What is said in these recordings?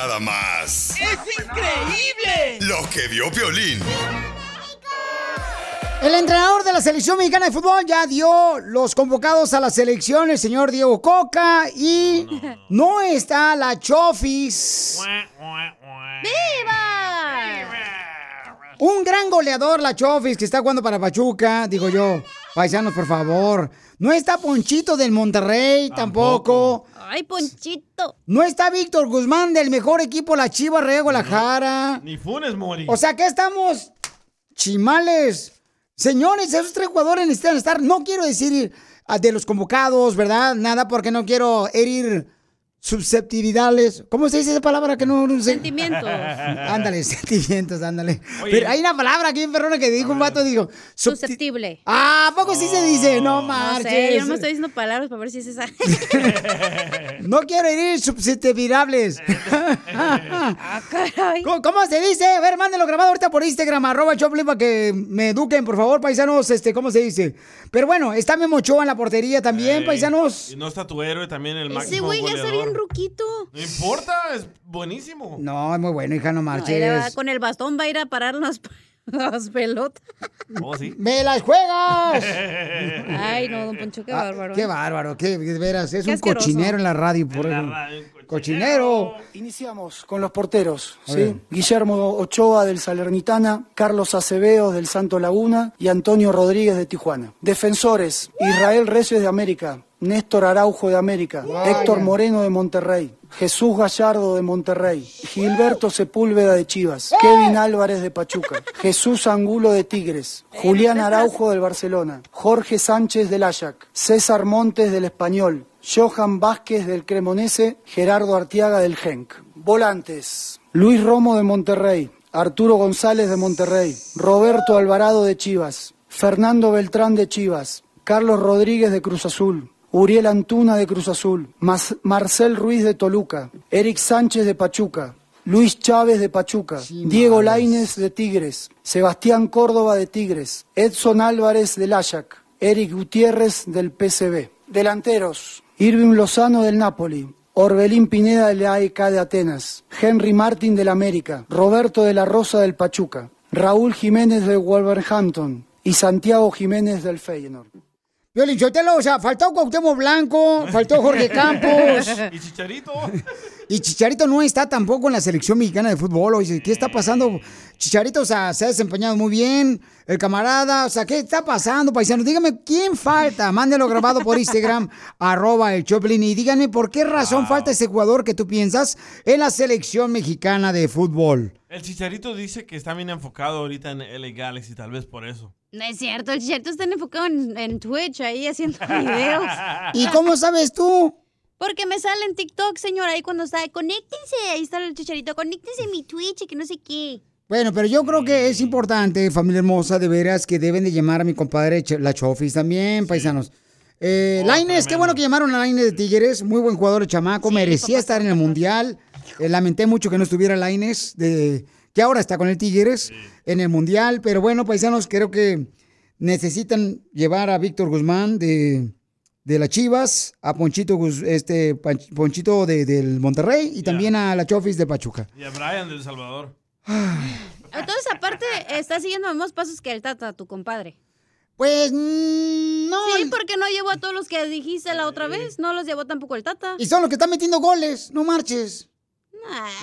Nada más ¡Es increíble! lo que vio Piolín. El entrenador de la selección mexicana de fútbol ya dio los convocados a la selección, el señor Diego Coca, y no está la Chofis. ¡Viva! Un gran goleador, la Chofis, que está jugando para Pachuca, digo yo. Paisanos, por favor. No está Ponchito del Monterrey, tampoco. ¡Ay, Ponchito! No está Víctor Guzmán del mejor equipo, la Chivas Real Guadalajara. Ni Funes Mori. O sea, ¿qué estamos? Chimales. Señores, esos tres jugadores necesitan estar. No quiero decir ah, de los convocados, ¿verdad? Nada, porque no quiero herir susceptibilidades. ¿Cómo se dice esa palabra que no, no sé? Sentimientos. Ándale, sentimientos, ándale. Oye. Pero hay una palabra aquí en Perrona que dijo un vato, dijo. Susceptible. Ah, ¿a poco sí se dice? No No marches. sé, yo no me estoy diciendo palabras para ver si es esa. No quiero herir susceptibles. Ah, ¿Cómo, cómo se dice? A ver, mándenlo grabado ahorita por Instagram, arroba Choplin, para que me eduquen, por favor, paisanos, este, ¿cómo se dice? Pero bueno, está Memo Ochoa en la portería también, Ey, paisanos. Y no está tu héroe también, el Ese máximo güey ya goleador. Bien ruquito. No importa, es buenísimo. No, es muy bueno, hija, no No, marches. con el bastón va a ir a parar las, las pelotas. ¿Oh, sí? ¡Me las juegas! Ay, no, don Poncho, qué bárbaro. Ah, Qué ¿eh? bárbaro, qué, de veras, es Qué un asqueroso. cochinero en la radio. Por. Cochinero. Iniciamos con los porteros, ¿sí? Guillermo Ochoa del Salernitana, Carlos Acevedo del Santo Laguna y Antonio Rodríguez de Tijuana. Defensores, Israel Reyes de América, Néstor Araujo de América. Héctor Moreno de Monterrey, Jesús Gallardo de Monterrey, Gilberto Sepúlveda de Chivas, Kevin Álvarez de Pachuca, Jesús Angulo de Tigres, Julián Araujo del Barcelona, Jorge Sánchez del Ajax, César Montes del Español, Johan Vázquez del Cremonese, Gerardo Artiaga del Genk. Volantes, Luis Romo de Monterrey, Arturo González de Monterrey, Roberto Alvarado de Chivas, Fernando Beltrán de Chivas, Carlos Rodríguez de Cruz Azul, Uriel Antuna de Cruz Azul, Mas- Marcel Ruiz de Toluca, Eric Sánchez de Pachuca, Luis Chávez de Pachuca, Diego Lainez de Tigres, Sebastián Córdoba de Tigres, Edson Álvarez del Ajax, Eric Gutiérrez del PCB. Delanteros, Irving Lozano del Napoli, Orbelín Pineda del AEK de Atenas, Henry Martin del América, Roberto de la Rosa del Pachuca, Raúl Jiménez del Wolverhampton y Santiago Jiménez del Feyenoord. Violín Sotelo, o sea, faltó Cuauhtémoc Blanco, faltó Jorge Campos. ¿Y Chicharito? Y Chicharito no está tampoco en la selección mexicana de fútbol. Oye, ¿qué está pasando? Chicharito, o sea, se ha desempeñado muy bien. El camarada, o sea, ¿qué está pasando, paisano? Dígame, ¿quién falta? Mándelo grabado por Instagram, arroba el Choplin. Y díganme, ¿por qué razón falta ese jugador que tú piensas en la selección mexicana de fútbol? El Chicharito dice que está bien enfocado ahorita en LA Galaxy, tal vez por eso. No es cierto, el chicharito está enfocado en, en Twitch ahí haciendo videos. ¿Y cómo sabes tú? Porque me sale en TikTok, señora, ahí cuando está, conéctense, ahí está el chicharito, conéctense a mi Twitch y que no sé qué. Bueno, pero yo creo que es importante, familia hermosa, de veras, que deben de llamar a mi compadre La Chofis también, paisanos. Eh, Lainez, qué bueno que llamaron a Lainez de Tigres, muy buen jugador el chamaco, merecía estar en el Mundial. Eh, lamenté mucho que no estuviera Lainez, de, que ahora está con el Tigres en el Mundial, pero bueno, paisanos, creo que necesitan llevar a Víctor Guzmán de, de las Chivas, a Ponchito, este, Ponchito de- del Monterrey y también a La Chofis de Pachuca. Y a Brian del Salvador. Entonces, aparte, está siguiendo los mismos pasos que el Tata, tu compadre. Pues no. Sí, porque no llevó a todos los que dijiste la otra vez. No los llevó tampoco el Tata. Y son los que están metiendo goles, no marches.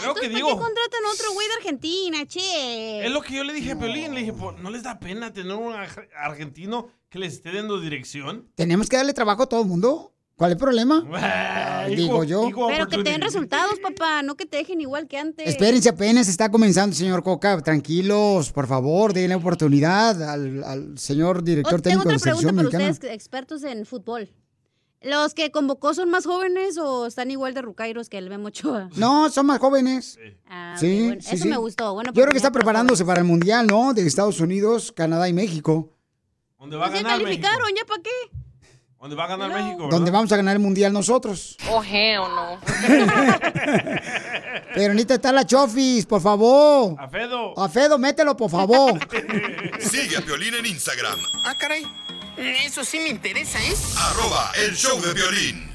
Creo que digo. ¿Por qué contratan otro güey de Argentina, che? Es lo que yo le dije a Piolín. Le dije, "Po, ¿no les da pena tener un ar- argentino que les esté dando dirección? ¿Tenemos que darle trabajo a todo el mundo? ¿Cuál es el problema? Ah, digo yo. Pero que te den resultados, papá, no que te dejen igual que antes. Espérense, apenas está comenzando, señor Coca. Tranquilos, por favor, denle oportunidad al, al señor director Oh, tengo técnico de otra la selección pregunta para mexicana. ustedes, expertos en fútbol. ¿Los que convocó son más jóvenes o están igual de rucairos que el Memo Ochoa? No, son más jóvenes. Ah, Sí, bueno, sí, Eso sí. me gustó. Bueno, Yo creo que está preparándose para el Mundial, ¿no? De Estados Unidos, Canadá y México. ¿Dónde va a jóvenes. Ya ganar México? calificaron, ¿ya para qué? ¿Dónde va a ganar México? Donde vamos a ganar el Mundial nosotros. Oh, hell no. Pero necesita estar la Chofis, por favor. A Fedo. A Fedo, mételo, por favor. Sigue a Piolín en Instagram. Ah, caray. Eso sí me interesa, ¿eh? Arroba el show de violín.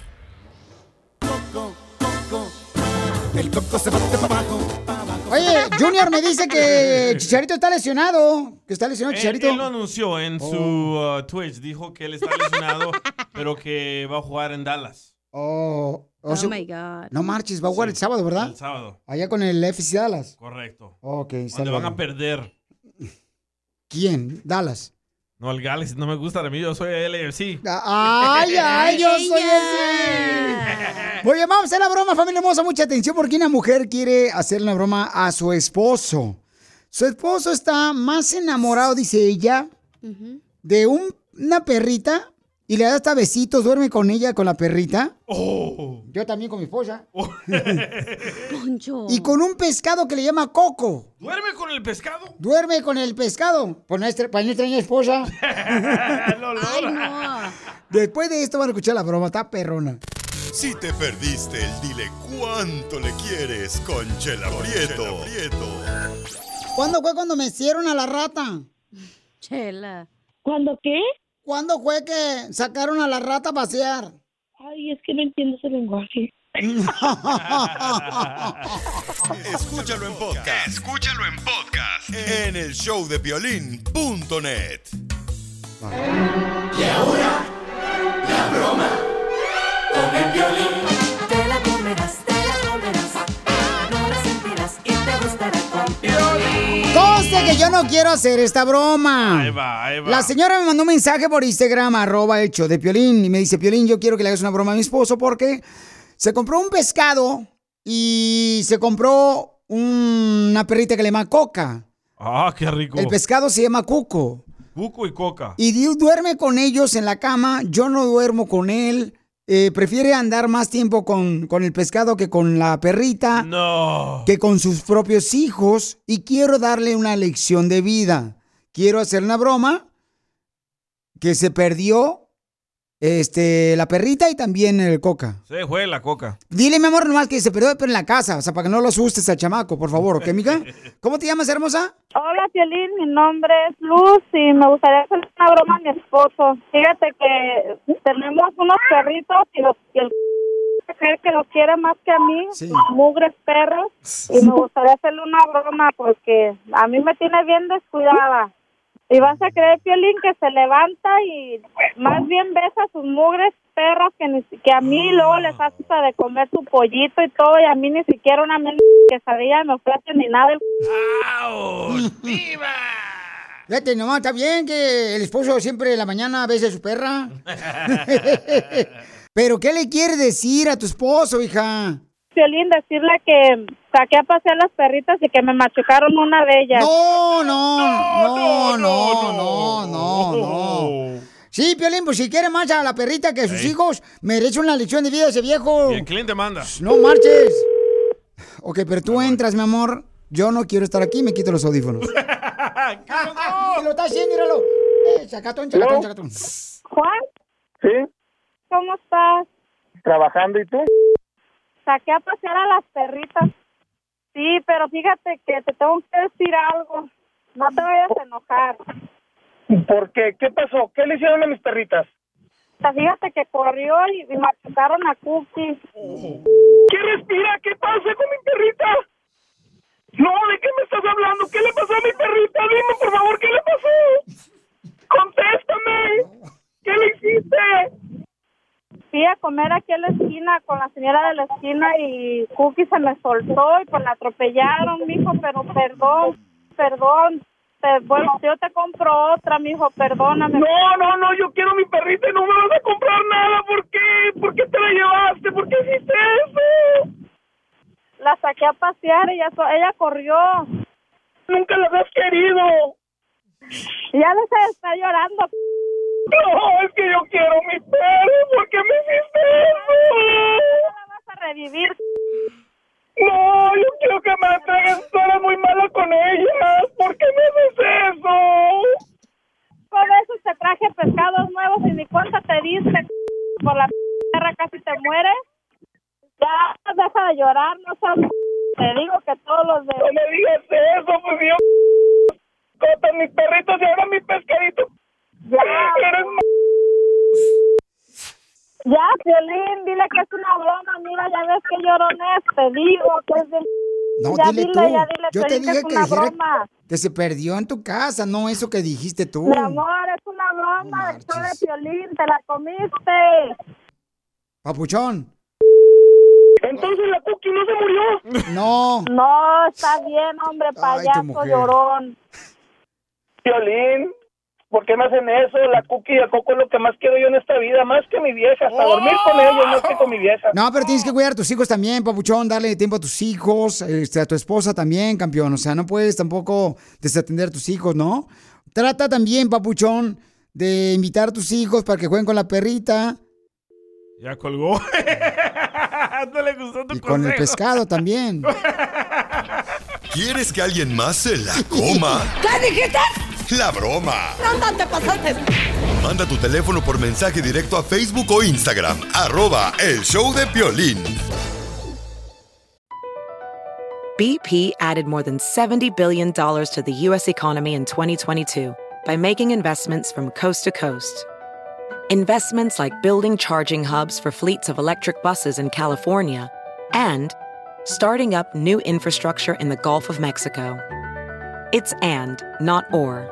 El coco se bate para abajo. Oye, Junior me dice que Chicharito está lesionado. Que está lesionado Él, Chicharito. él lo anunció en su uh, Twitch. Dijo que él está lesionado, pero que va a jugar en Dallas. Oh, o Oh sea, my God. No marches, va a jugar el sábado, ¿verdad? El sábado. Allá con el FC Dallas. Correcto. Ok, Donde van a perder. ¿Quién? Dallas. No, el Galaxy no me gusta a mí. Yo soy LFC. Ay, ay, yo soy así. Oye, vamos a hacer la broma, familia hermosa. Mucha atención porque una mujer quiere hacer una broma a su esposo. Su esposo está más enamorado, dice ella, de un- una perrita y le da hasta besitos, duerme con ella, con la perrita. Oh. Yo también con mi esposa. Poncho. Y con un pescado que le llama Coco. ¿Duerme con el pescado? Duerme con el pescado. Para nuestra niña esposa. Ay, no. Después de esto van a escuchar la broma, está perrona. Si te perdiste el dile cuánto le quieres con Chela Prieto. ¿Cuándo fue cuando me hicieron a la rata? Chela. ¿Cuándo qué? ¿Cuándo fue que sacaron a la rata a pasear? Ay, es que no entiendo ese lenguaje. Escúchalo en podcast. Escúchalo en podcast. En el show de violín.net. Y ahora, la broma con el violín. Yo no quiero hacer esta broma. Ahí va, ahí va. La señora me mandó un mensaje por Instagram, arroba hecho de Piolín, y me dice, Piolín, yo quiero que le hagas una broma a mi esposo porque se compró un pescado y se compró una perrita que le llama Coca. Ah, qué rico. El pescado se llama Cuco. Cuco y coca. Y duerme con ellos en la cama, yo no duermo con él. Eh, prefiere andar más tiempo con, con el pescado que con la perrita, No. que con sus propios hijos. Y quiero darle una lección de vida. Quiero hacer una broma que se perdió este, la perrita y también el coca. Se fue la coca. Dile, mi amor, nomás que se perdió pero en la casa, o sea, para que no lo asustes al chamaco, por favor, ¿ok, mica? ¿Cómo te llamas, hermosa? Hola, Piolín, mi nombre es Luz y me gustaría hacer una broma a mi esposo. Fíjate que tenemos unos perritos y, los, y el que los quiere más que a mí, mugres perros, y me gustaría hacerle una broma porque a mí me tiene bien descuidada. Y vas a creer, Piolín, que se levanta y más bien besa a sus mugres perros que, ni, que a mí luego les hace de comer su pollito y todo y a mí ni siquiera una quesadilla me ofrece ni nada. Fíjate, nomás, está bien que el esposo siempre en la mañana bese a su perra. Pero, ¿qué le quieres decir a tu esposo, hija? Piolín, decirle que saqué a pasear las perritas y que me machucaron una de ellas. No, no, no, no, no, no, no. Sí, Piolín, pues si quiere más a la perrita que a sus hijos, merece una lección de vida ese viejo. Y el cliente manda. No marches. Ok, pero tú entras, mi amor. Yo no quiero estar aquí, me quito los audífonos. Ah, que lo está haciendo, míralo. Eh, chacatón, chacatón, chacatón. Juan, Sí, ¿cómo estás? trabajando y tú. Saqué a pasear a las perritas. Sí, pero fíjate que te tengo que decir algo. No te vayas a enojar. ¿Por qué? ¿Qué pasó? ¿Qué le hicieron a mis perritas? O sea, Fíjate que corrió y, y machucaron a Cookie. ¿Qué respira? ¿Qué pasa con mi perrita? No, ¿de qué me estás hablando? ¿Qué le pasó a mi perrita? Dime, por favor, ¿qué le pasó? Contéstame. ¿Qué le hiciste? Fui a comer aquí a la esquina con la señora de la esquina y Cookie se me soltó y pues la atropellaron, mijo, pero perdón, perdón. Te, bueno, yo te compro otra, mijo, perdóname. No, no, no, yo quiero mi perrita y no me vas a comprar nada. ¿Por qué? ¿Por qué te la llevaste? ¿Por qué hiciste eso? La saqué a pasear y ella, ella corrió. Nunca la has querido. Ya no se está llorando. No, es que yo quiero mi perro. ¿Por qué me hiciste eso? la vas a revivir. No, yo quiero que me la entreguen. Tú eres muy mala con ellas. ¿Por qué me haces eso? Por eso te traje pescados nuevos y ni cuenta te diste. Por la perra casi te mueres. Ya, deja de llorar, no seas... Te digo que todos los de... No me digas eso, pues yo... Cotan mis perritos y ahora mi pescadito. Ya. Eres Ya, Violín, dile que es una broma. Mira, ya ves que llorones. Te digo que es de... No, ya dile dile, tú. ya dile, Yo te dije que es que una dijera broma. que se perdió en tu casa, no eso que dijiste tú. Mi amor, es una broma. Esto de Piolín, te la comiste. Papuchón. Entonces la Cookie no se murió. No. No, está bien, hombre, payaso llorón. Violín, ¿por qué me hacen eso? La Cookie y el Coco es lo que más quiero yo en esta vida, más que mi vieja. Hasta dormir con ellos, más que con mi vieja. No, pero tienes que cuidar a tus hijos también, papuchón, darle tiempo a tus hijos, este, a tu esposa también, campeón. O sea, no puedes tampoco desatender a tus hijos, ¿no? Trata también, papuchón, de invitar a tus hijos para que jueguen con la perrita Ya colgó. no le gustó tu y con el pescado también. ¿Quieres que alguien más se la coma? ¿Qué dijiste? La broma. No, te pasaste. Manda tu teléfono por mensaje directo a Facebook o Instagram. Arroba el show de Piolín. BP added more than $70 billion to the U.S. economy in 2022 by making investments from coast to coast. Investments like building charging hubs for fleets of electric buses in California and starting up new infrastructure in the Gulf of Mexico. It's and, not or.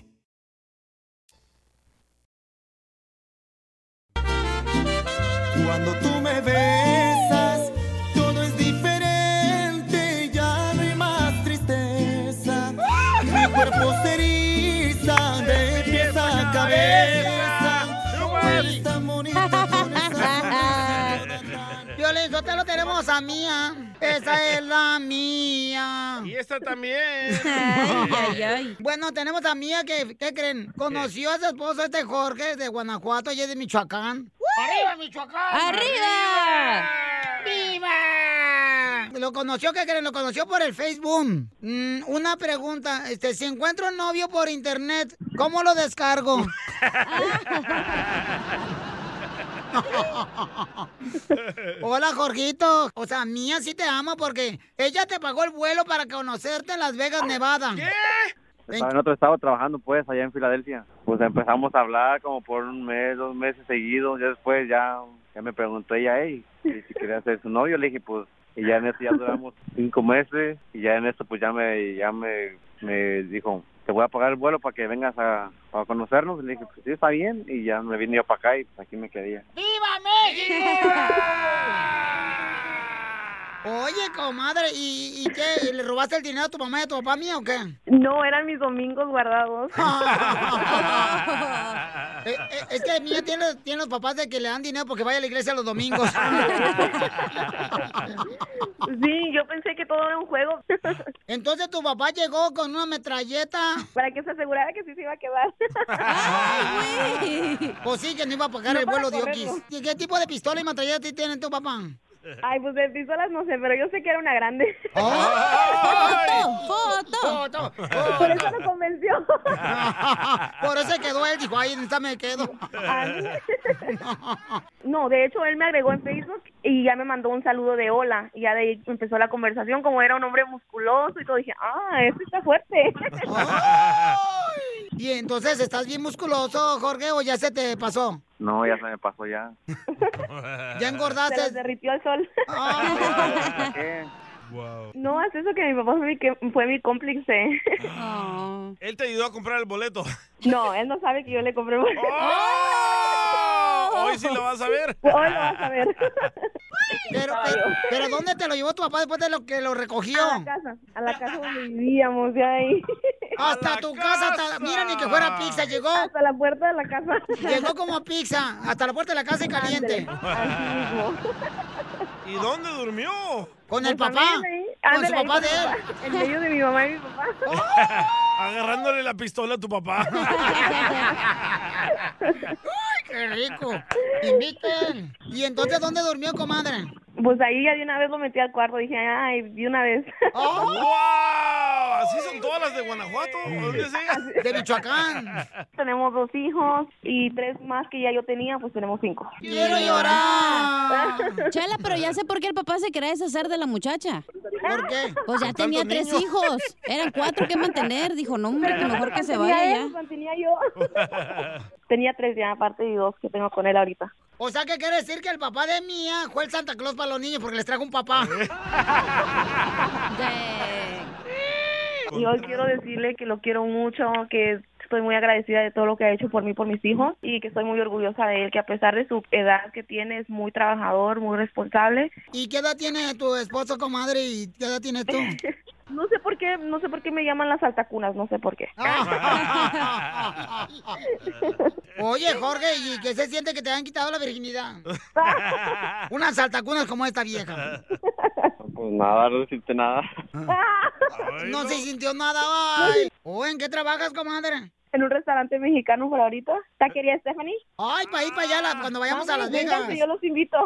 Tenemos a Mía. Esa es la mía. Y esta también. Bueno, tenemos a Mía que, ¿qué creen? Conoció a su esposo este Jorge de Guanajuato y es de Michoacán. ¡Arriba, Michoacán! ¡Arriba! ¡Viva! Lo conoció, ¿qué creen? Lo conoció por el Facebook. Mm, una pregunta, este, si encuentro un novio por internet, ¿cómo lo descargo? Hola, Jorgito. O sea, Mía sí te ama porque ella te pagó el vuelo para conocerte en Las Vegas, Nevada. ¿Qué? Estaba en otro estado trabajando, pues, allá en Filadelfia. Pues empezamos a hablar como por un mes, dos meses seguidos. Ya después ya, ya me preguntó ella, hey, si si quería ser su novio. Le dije, pues, y ya en eso ya duramos cinco meses. Y ya en eso, pues, ya me, ya me, me dijo, te voy a pagar el vuelo para que vengas a, a conocernos. Y le dije, pues, sí, está bien. Y ya me vine yo para acá y pues, aquí me quedé. ¡Viva México! Oye, comadre, ¿y, y qué? ¿Y ¿Le robaste el dinero a tu mamá y a tu papá mío o qué? No, eran mis domingos guardados. Eh, eh, es que Mía tiene, tiene los papás de que le dan dinero porque vaya a la iglesia los domingos. Sí, yo pensé que todo era un juego. Entonces tu papá llegó con una metralleta. Para que se asegurara que sí se iba a quedar. Pues sí, que no iba a pagar No el vuelo de. Oquis. ¿Y qué tipo de pistola y metralleta tiene tu papá? Ay, pues de pistolas no sé, pero yo sé que era una grande. ¡Foto! Por eso lo convenció. Por eso se quedó él, dijo, ahí está me quedo. No, de hecho él me agregó en Facebook y ya me mandó un saludo de hola. Y ya de ahí empezó la conversación, como era un hombre musculoso y todo, dije, ah, este está fuerte. Y entonces, ¿estás bien musculoso, Jorge, o ya se te pasó? No, ya se me pasó ya. ¿Ya engordaste? Se derritió el sol. ¿Para No, es eso que mi papá fue mi, que- fue mi cómplice. Él te ayudó a comprar el boleto. No, él no sabe que yo le compré boleto. Hoy sí lo vas a ver. Hoy lo vas a ver. Pero, pero, pero ¿dónde te lo llevó tu papá después de lo que lo recogió? A la casa, a la casa donde vivíamos, de ahí. Hasta tu casa, hasta, mira ni que fuera pizza, llegó. Hasta la puerta de la casa. Llegó como pizza, hasta la puerta de la casa y caliente. Así mismo. ¿Y dónde durmió? Con el papá. Con su papá de él. En medio de mi mamá y mi papá. Agarrándole la pistola a tu papá. ¡Ay, qué rico! Inviten. ¿Y entonces dónde durmió, comadre? Pues ahí ya de una vez lo metí al cuarto. Dije, ay, de una vez. ¡Oh! ¡Wow! ¿Así son todas las de Guanajuato? ¿Dónde? De Michoacán. tenemos dos hijos y tres más que ya yo tenía, pues tenemos cinco. ¡Quiero llorar! Chela, pero ya sé por qué el papá se quería deshacer de la muchacha. ¿Por qué? Pues ya tenía tres niños. hijos. Eran cuatro que mantener. Dijo, no, hombre, que mejor que se vaya ya. mantenía yo. Tenía tres ya, aparte y dos que tengo con él ahorita. O sea, ¿qué quiere decir que el papá de Mía fue el Santa Claus para los niños porque les trajo un papá? Y hoy quiero decirle que lo quiero mucho, que estoy muy agradecida de todo lo que ha hecho por mí, por mis hijos, y que estoy muy orgullosa de él, que a pesar de su edad que tiene, es muy trabajador, muy responsable. ¿Y qué edad tiene tu esposo, comadre? ¿Y qué edad tienes tú? No sé por qué, no sé por qué me llaman las altacunas, no sé por qué. Oye, Jorge, ¿y qué se siente que te han quitado la virginidad? Unas saltacunas como esta vieja. Pues nada, no decirte nada. No se sintió nada. Ay. ¿O en qué trabajas, comadre? En un restaurante mexicano por ahorita. ¿Taquería Stephanie? Ay, para ir para allá la- cuando vayamos a Las Vénganse, Vegas. Yo los invito.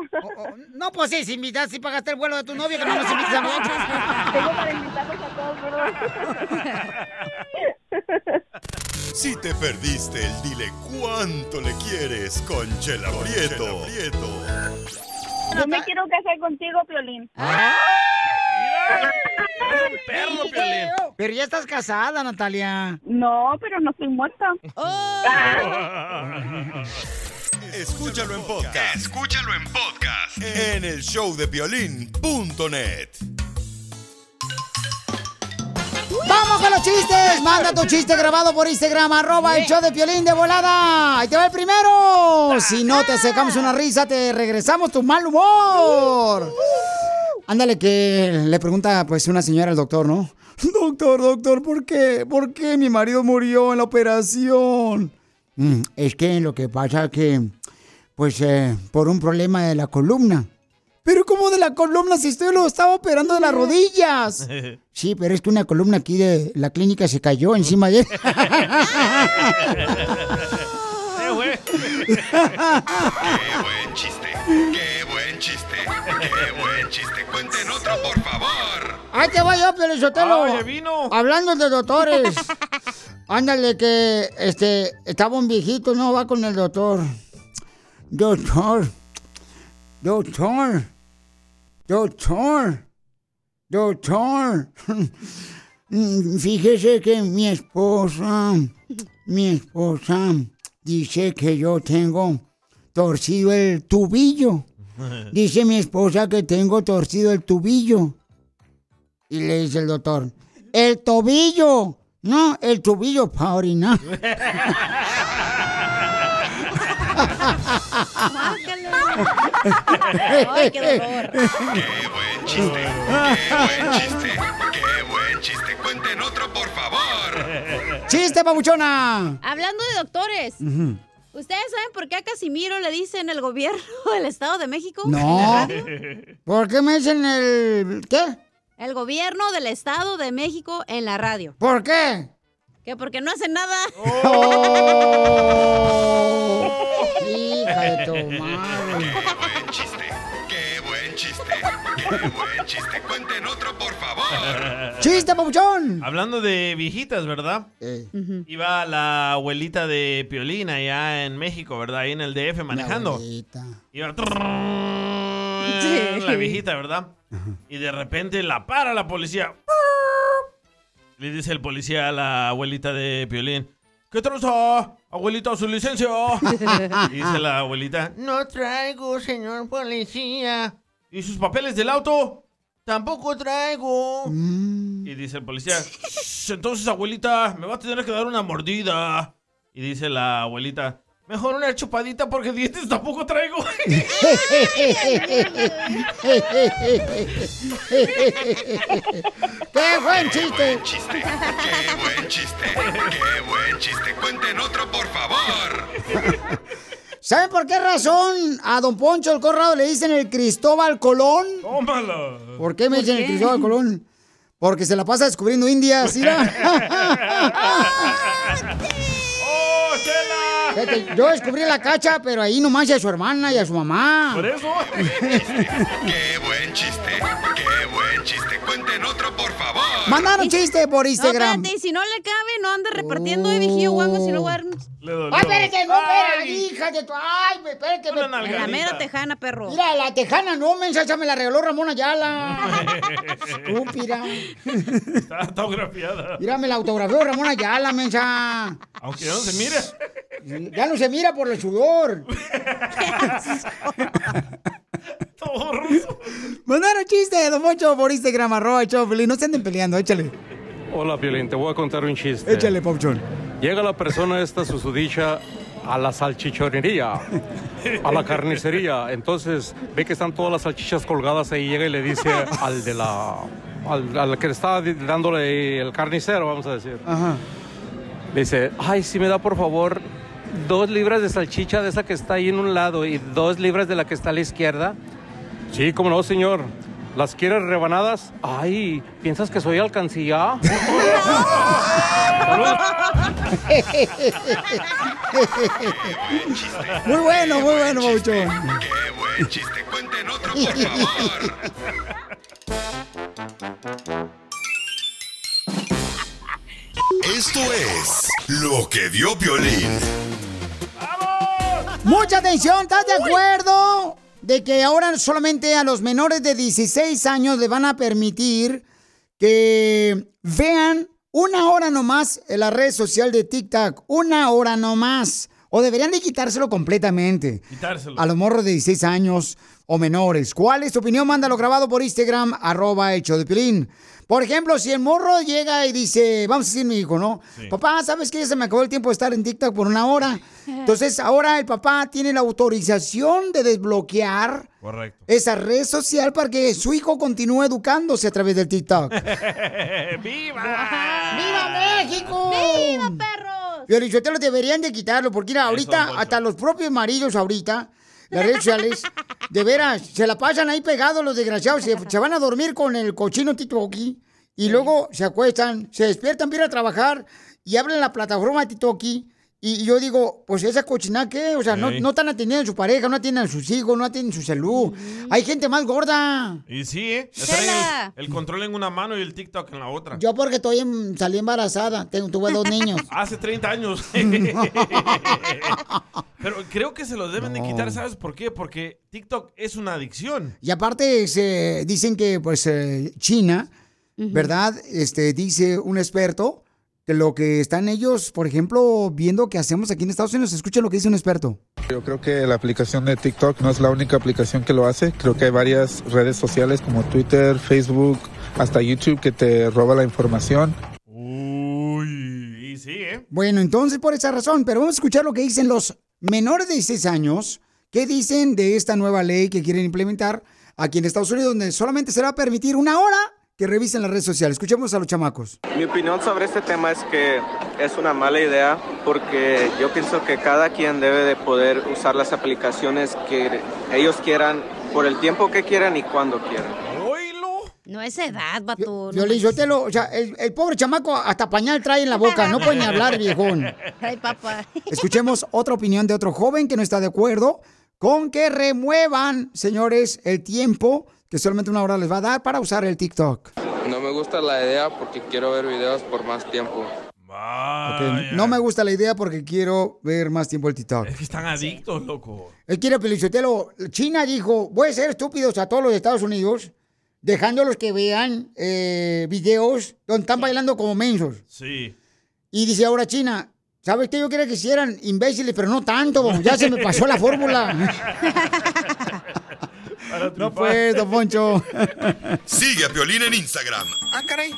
No, pues sí, si invitas, si pagaste el vuelo de tu novia, que no nos invitas a nosotros. Tengo para invitarlos a todos, ¿verdad? Si te perdiste el dile cuánto le quieres con Chela Prieto. Yo me quiero casar contigo, Piolín. perro, Piolín. Pero ya estás casada, Natalia. No, pero no estoy muerta. Escúchalo en podcast. Escúchalo en podcast en el showdepiolín.net. ¡Vamos con los chistes! Manda tu chiste grabado por Instagram, arroba el show de Piolín de volada. ¡Ahí te va el primero! Si no te sacamos una risa, te regresamos tu mal humor. Ándale, que le pregunta pues una señora al doctor, ¿no? Doctor, doctor, ¿por qué? ¿Por qué mi marido murió en la operación? "Mm, es que lo que pasa que, pues, eh, por un problema de la columna. ¿Pero cómo de la columna si usted lo estaba operando de las rodillas? Sí, pero es que una columna aquí de la clínica se cayó encima de él. ¡Qué buen chiste! ¡Qué buen chiste! ¡Qué buen chiste! ¡Cuenten otro, por favor! Ahí te voy yo, Pelizotelo. Ah, ya vino. Hablando de doctores. Ándale, que este estaba un viejito, no va con el doctor. Doctor. Doctor. Doctor. Doctor. Fíjese que mi esposa, mi esposa dice que yo tengo torcido el tubillo. Dice mi esposa que tengo torcido el tubillo. Y le dice el doctor, el tobillo. No, el tubillo para orinar. Ay, qué dolor. ¡Qué buen chiste! ¡Qué buen chiste! ¡Qué buen chiste! cuenten otro, por favor. ¡Chiste, pabuchona! Hablando de doctores. ¿ustedes saben por qué a Casimiro le dicen el gobierno del Estado de México? No. ¿Por qué me dicen el... qué? El gobierno del Estado de México en la radio. ¿Por qué? Que porque no hacen nada. Hija de tu madre. ¡Qué buen chiste! ¡Qué buen chiste! Cuenten otro, por favor. ¡Chiste, papuchón! Hablando de viejitas, ¿verdad? Iba la abuelita de Piolina allá en México, ¿verdad? Ahí en el DF manejando. Iba la viejita, ¿verdad? Y de repente la para la policía. Le dice el policía a la abuelita de Piolín. ¿Qué traza, abuelita, su licencia? Y dice la abuelita, no traigo, señor policía. ¿Y sus papeles del auto? Tampoco traigo. Y dice el policía, "Shh, entonces, abuelita, me va a tener que dar una mordida. Y dice la abuelita, mejor una chupadita porque dientes tampoco traigo. ¡Qué buen chiste! chiste! ¡Qué buen chiste! ¡Qué buen chiste! Cuenten otro, por favor. ¿Saben por qué razón a don Poncho el Corrado le dicen el Cristóbal Colón? Tómala. ¿Por qué me ¿Por dicen el qué? Cristóbal Colón? Porque se la pasa descubriendo indias, mira. Yo descubrí la cacha, pero ahí nomás y a su hermana y a su mamá. Por eso. ¡Qué buen chiste! ¡Qué buen chiste! Cuenten otro, por favor. Mandaron chiste por No, Instagram. espérate, y si no le cabe, no anda repartiendo de vigío guango, si no voy a dar... ¡Ay, espérate, no, espérate, hija de tu... ¡Ay, espérate! me- la mera tejana, perro. Mira, la tejana no, mensa, esa me la regaló Ramón Ayala. Estúpida. Está autografiada. Mira, me la autografió Ramón Ayala, mensa. Aunque ya no se mire. Ya no se mira por el sudor. Todo ruso. Mandaron chiste, don Mocho, por Instagram, arroba Piolín. No se anden peleando, échale. Hola, Piolín, te voy a contar un chiste. Échale, Pauchón. Llega la persona esta susodicha a la salchichonería, a la carnicería. Entonces ve que están todas las salchichas colgadas ahí. Llega y le dice al de la. al, al que está di- dándole el carnicero, vamos a decir. Ajá. Le dice: Ay, si me da por favor dos libras de salchicha de esa que está ahí en un lado y dos libras de la que está a la izquierda. Sí, cómo no, señor. ¿Las quieres rebanadas? Ay, ¿piensas que soy alcancía? Muy bueno, muy bueno, Pauchón. ¡Qué buen chiste! Cuenten otro, por favor. Esto es lo que dio Piolín. Mucha atención, ¿estás de acuerdo? De que ahora solamente a los menores de 16 años le van a permitir que vean una hora nomás en la red social de TikTok. Una hora nomás. O deberían de quitárselo completamente. Quitárselo. A los morros de 16 años o menores. ¿Cuál es tu opinión? Mándalo grabado por Instagram, arroba hecho de Pilín. Por ejemplo, si el morro llega y dice, vamos a decir mi hijo, ¿no? Papá, ¿sabes qué? Se me acabó el tiempo de estar en TikTok por una hora. Entonces, ahora el papá tiene la autorización de desbloquear Correcto. esa red social para que su hijo continúe educándose a través del TikTok. ¡Viva! ¡Viva México! ¡Viva, perros! Piolichotelo deberían de quitarlo, porque mira, ahorita hasta los propios maridos ahorita, las redes sociales, de veras, se la pasan ahí pegados los desgraciados, se, se van a dormir con el cochino Titoki y luego se acuestan, se despiertan ir a trabajar y abren la plataforma de Titoki. Y yo digo, pues esa cochina, ¿qué? O sea, no, no están atendiendo a su pareja, no atienden a sus hijos, no atienden su salud. Hay gente más gorda. Y sí, ¿eh? Traen el, el control en una mano y el TikTok en la otra. Yo porque estoy en- salí embarazada, tengo, tuve dos niños. Hace 30 años. Pero creo que se los deben de quitar, ¿sabes por qué? Porque TikTok es una adicción. Y aparte se dicen que pues eh, China, ¿verdad? Este dice un experto que lo que están ellos, por ejemplo, viendo que hacemos aquí en Estados Unidos, escuchen lo que dice un experto. Yo creo que la aplicación de TikTok no es la única aplicación que lo hace. Creo que hay varias redes sociales como Twitter, Facebook, hasta YouTube que te roba la información. Uy, y sí, ¿eh? Bueno, entonces por esa razón, pero vamos a escuchar lo que dicen los menores de 16 años, qué dicen de esta nueva ley que quieren implementar aquí en Estados Unidos, donde solamente se va a permitir una hora que revisen las redes sociales. Escuchemos a los chamacos. Mi opinión sobre este tema es que es una mala idea porque yo pienso que cada quien debe de poder usar las aplicaciones que ellos quieran por el tiempo que quieran y cuando quieran. No es edad, vato. Yo le te lo, o sea, el, el pobre chamaco hasta pañal trae en la boca, no puede ni hablar, viejón. Ay, papá. Escuchemos otra opinión de otro joven que no está de acuerdo con que remuevan, señores, el tiempo que solamente una hora les va a dar para usar el TikTok. No me gusta la idea porque quiero ver videos por más tiempo. No me gusta la idea porque quiero ver más tiempo el TikTok. Es que están adictos, loco. Él quiere Pelichotelo. China dijo, voy a ser estúpidos a todos los de Estados Unidos, dejándolos que vean eh, videos donde están bailando como mensos. Sí. Y dice ahora China, ¿sabes qué? Yo quería que hicieran imbéciles, pero no tanto. Ya se me pasó la fórmula. no pues, don Poncho. Sigue a Piolín en Instagram. Ah, caray.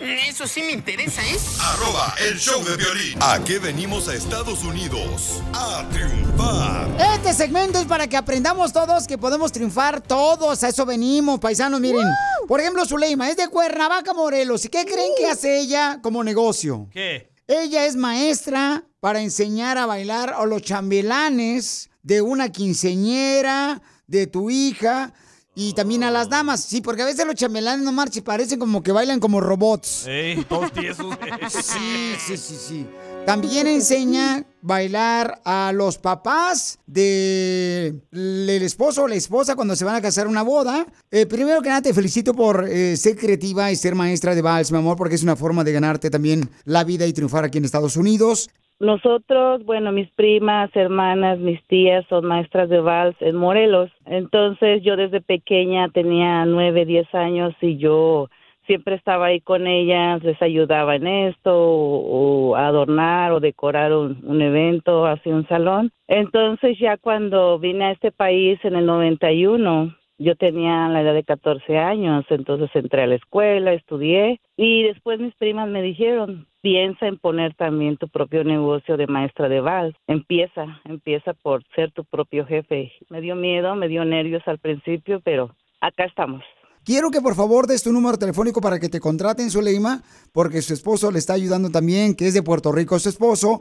Eso sí me interesa, ¿eh? Arroba el show de violín. ¿A qué venimos a Estados Unidos? A triunfar. Este segmento es para que aprendamos todos que podemos triunfar todos. A eso venimos, paisanos. Miren, por ejemplo, Zuleima es de Cuernavaca, Morelos. ¿Y qué creen que hace ella como negocio? ¿Qué? Ella es maestra para enseñar a bailar a los chambelanes de una quinceñera, de tu hija y también a las damas. Sí, porque a veces los chambelanes no marchen, parecen como que bailan como robots. Ey, todos tiesos. Sí, sí, sí, sí. También enseña bailar a los papás de el esposo o la esposa cuando se van a casar una boda. Eh, primero que nada te felicito por eh, ser creativa y ser maestra de vals, mi amor, porque es una forma de ganarte también la vida y triunfar aquí en Estados Unidos. Nosotros, bueno, mis primas, hermanas, mis tías son maestras de vals en Morelos. Entonces yo desde pequeña tenía nueve, diez años y yo siempre estaba ahí con ellas, les ayudaba en esto, o, adornar o decorar un, un evento, así un salón. Entonces ya cuando vine a este país en el 91, yo tenía la edad de 14 años, entonces entré a la escuela, estudié y después mis primas me dijeron, piensa en poner también tu propio negocio de maestra de vals. Empieza, empieza por ser tu propio jefe. Me dio miedo, me dio nervios al principio, pero acá estamos. Quiero que por favor des tu número telefónico para que te contraten, Zuleima, porque su esposo le está ayudando también, que es de Puerto Rico su esposo.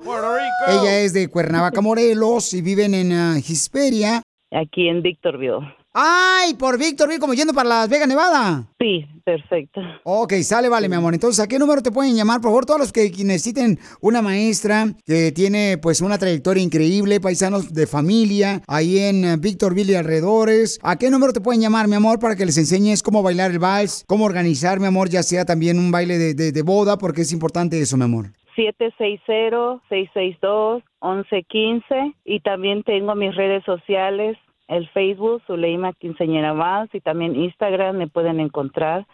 Ella es de Cuernavaca, Morelos, y viven en ah, Hesperia. Aquí en Victorville. ¡Ay! Por Víctor, como yendo para Las Vegas, Nevada. Sí, perfecto. Ok, sale, vale, mi amor. Entonces, ¿a qué número te pueden llamar? Por favor, todos los que necesiten una maestra que tiene pues una trayectoria increíble, paisanos de familia, ahí en eh, Victorville y alrededores. ¿A qué número te pueden llamar, mi amor, para que les enseñes cómo bailar el vals, cómo organizar, mi amor, ya sea también un baile de, de- de boda, porque es importante eso, mi amor. 760-662-1115 y también tengo mis redes sociales, el Facebook, Zuleima Quinceñera Vals y también Instagram me pueden encontrar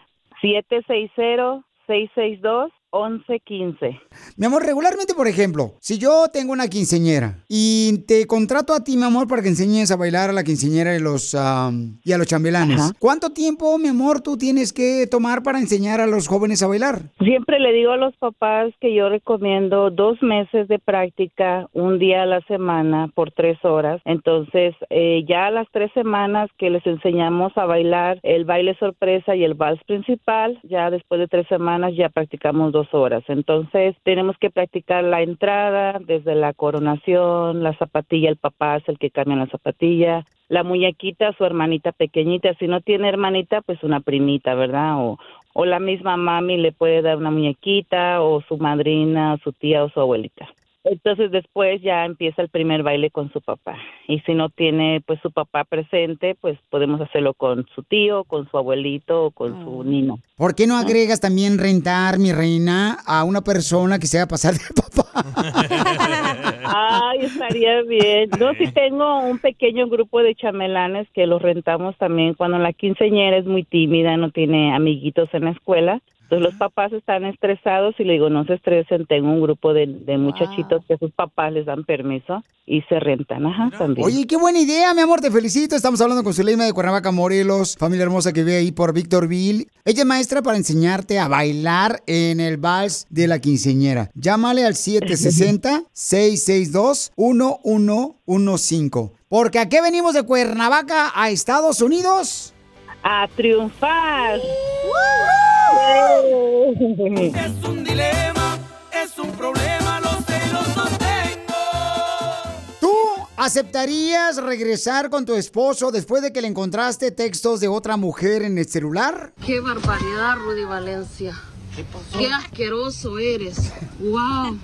760-662-1115. Mi amor, regularmente, por ejemplo, si yo tengo una quinceñera y te contrato a ti, mi amor, para que enseñes a bailar a la quinceñera y, los, y a los chambelanes, ¿cuánto tiempo, mi amor, tú tienes que tomar para enseñar a los jóvenes a bailar? Siempre le digo a los papás que yo recomiendo dos meses de práctica, un día a la semana por tres horas. Entonces, eh, ya a las tres semanas que les enseñamos a bailar el baile sorpresa y el vals principal, ya después de tres semanas ya practicamos dos horas. Entonces, tenemos que practicar la entrada, desde la coronación, la zapatilla, el papá es el que cambia la zapatilla, la muñequita, su hermanita pequeñita, si no tiene hermanita, pues una primita, ¿verdad? O, o la misma mami le puede dar una muñequita, o su madrina, su tía o su abuelita. Entonces después ya empieza el primer baile con su papá. Y si no tiene pues su papá presente, pues podemos hacerlo con su tío, con su abuelito o con su nino. ¿Por qué no agregas también rentar, mi reina, a una persona que se haga pasar de papá? Ay, estaría bien. Yo sí tengo un pequeño grupo de chamelanes que los rentamos también cuando la quinceñera es muy tímida, no tiene amiguitos en la escuela. Entonces los papás están estresados y le digo, no se estresen, tengo un grupo de, de muchachitos que sus papás les dan permiso y se rentan, ajá, también. Oye, qué buena idea, mi amor, te felicito. Estamos hablando con Zuleima de Cuernavaca, Morelos, familia hermosa que vive ahí por Victorville. Ella es maestra para enseñarte a bailar en el vals de la quinceñera. Llámale al 760-662-1115. Porque aquí venimos de Cuernavaca a Estados Unidos. A triunfar. Es un dilema, es un problema, los celos los tengo. ¿Tú aceptarías regresar con tu esposo después de que le encontraste textos de otra mujer en el celular? Qué barbaridad, Rudy Valencia. Qué asqueroso eres. Wow.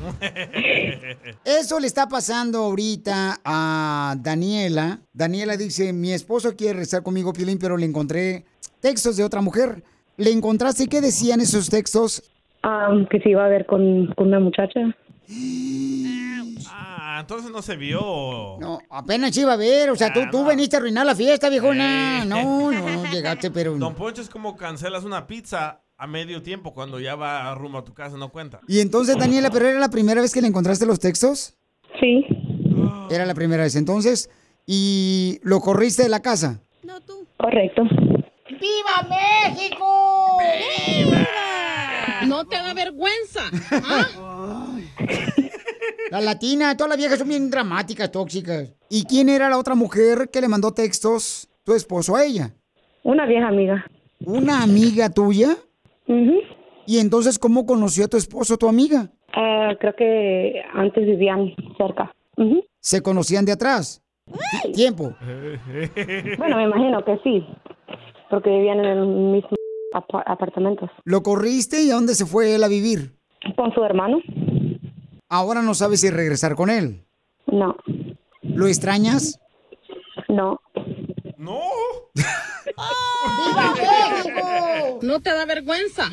Eso le está pasando ahorita a Daniela. Daniela dice, mi esposo quiere regresar conmigo, Piolín, pero le encontré textos de otra mujer. ¿Le encontraste qué decían esos textos? Ah, que se iba a ver con, con una muchacha. Ah, entonces no se vio. No, apenas iba a ver, o sea, tú, tú veniste a arruinar la fiesta, viejona. No, no, no llegaste, pero... Don Poncho es como cancelas una pizza a medio tiempo cuando ya va rumbo a tu casa, no cuenta. Y entonces, Daniela, ¿pero era la primera vez que le encontraste los textos? Sí. Era la primera vez, entonces, ¿y lo corriste de la casa? Correcto. ¡Viva México! ¿No te da vergüenza? La latina, todas las viejas son bien dramáticas, tóxicas. ¿Y quién era la otra mujer que le mandó textos tu esposo a ella? Una vieja amiga. ¿Una amiga tuya? ¿Y entonces cómo conoció a tu esposo tu amiga? Ah, creo que antes vivían cerca. ¿Se conocían de atrás? Tiempo. Bueno, me imagino que sí, porque vivían en el mismo apa- apartamento. ¿Lo corriste y a dónde se fue él a vivir? Con su hermano. Ahora no sabes si regresar con él. No. ¿Lo extrañas? No. No. ¿No te da vergüenza?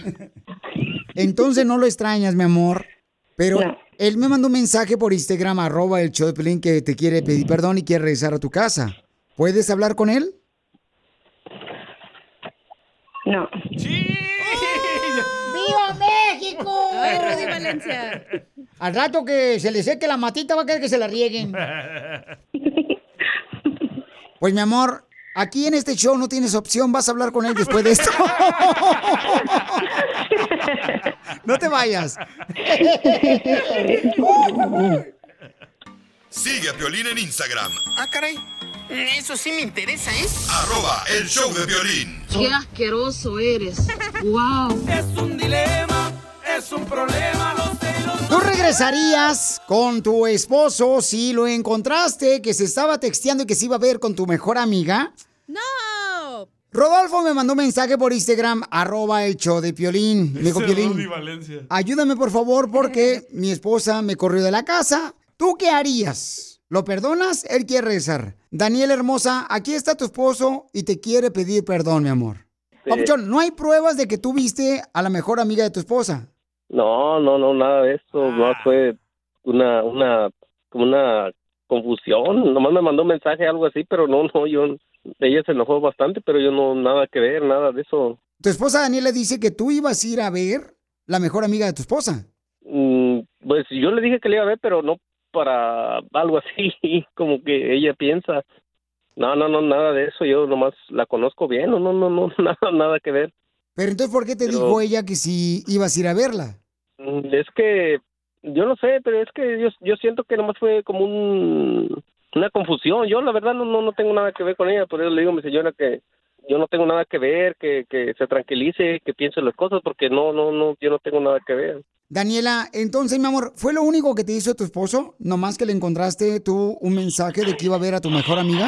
Entonces no lo extrañas, mi amor. Pero No. él me mandó un mensaje por Instagram, arroba el show de Pelín, que te quiere pedir perdón y quiere regresar a tu casa. ¿Puedes hablar con él? No. ¡Viva México! Ay, Rudy Valencia. Al rato que se le seque la matita va a querer que se la rieguen. Pues mi amor, aquí en este show no tienes opción, vas a hablar con él después de esto. no te vayas. Sigue a Piolín en Instagram, Ah, caray. Eso sí me interesa, ¿eh? arroba el show de violín. Qué asqueroso eres. Wow. Es un dilema, es un problema, los. ¿Tú regresarías con tu esposo si lo encontraste que se estaba texteando y que se iba a ver con tu mejor amiga? ¡No! Rodolfo me mandó un mensaje por Instagram, arroba el show de Piolín. Me dijo, Piolín, ayúdame por favor porque mi esposa me corrió de la casa. ¿Tú qué harías? ¿Lo perdonas? Él quiere regresar. Daniela hermosa, aquí está tu esposo y te quiere pedir perdón, mi amor. Sí. Papuchón, no hay pruebas de que tú viste a la mejor amiga de tu esposa. No, no, no, nada de eso. No fue una, una, una confusión. Nomás me mandó un mensaje, algo así, pero no, no, yo, ella se enojó bastante, pero yo no, nada que ver, nada de eso. Tu esposa Daniela dice que tú ibas a ir a ver la mejor amiga de tu esposa. Mm, pues yo le dije que le iba a ver, pero no para algo así, como que ella piensa. No, no, no, nada de eso. Yo nomás la conozco bien, no, no, no, no, nada, nada que ver. Pero entonces, ¿por qué te Pero- dijo ella que si ibas a ir a verla? Mm, Es que yo no sé, pero es que yo, yo siento que nomás fue como un, una confusión. Yo la verdad no, no, no tengo nada que ver con ella, por eso le digo a mi señora que yo no tengo nada que ver, que, que se tranquilice, que piense las cosas, porque no, no, no, yo no tengo nada que ver. Daniela, entonces, mi amor, ¿fue lo único que te hizo tu esposo? ¿Nomás que le encontraste tú un mensaje de que iba a ver a tu mejor amiga?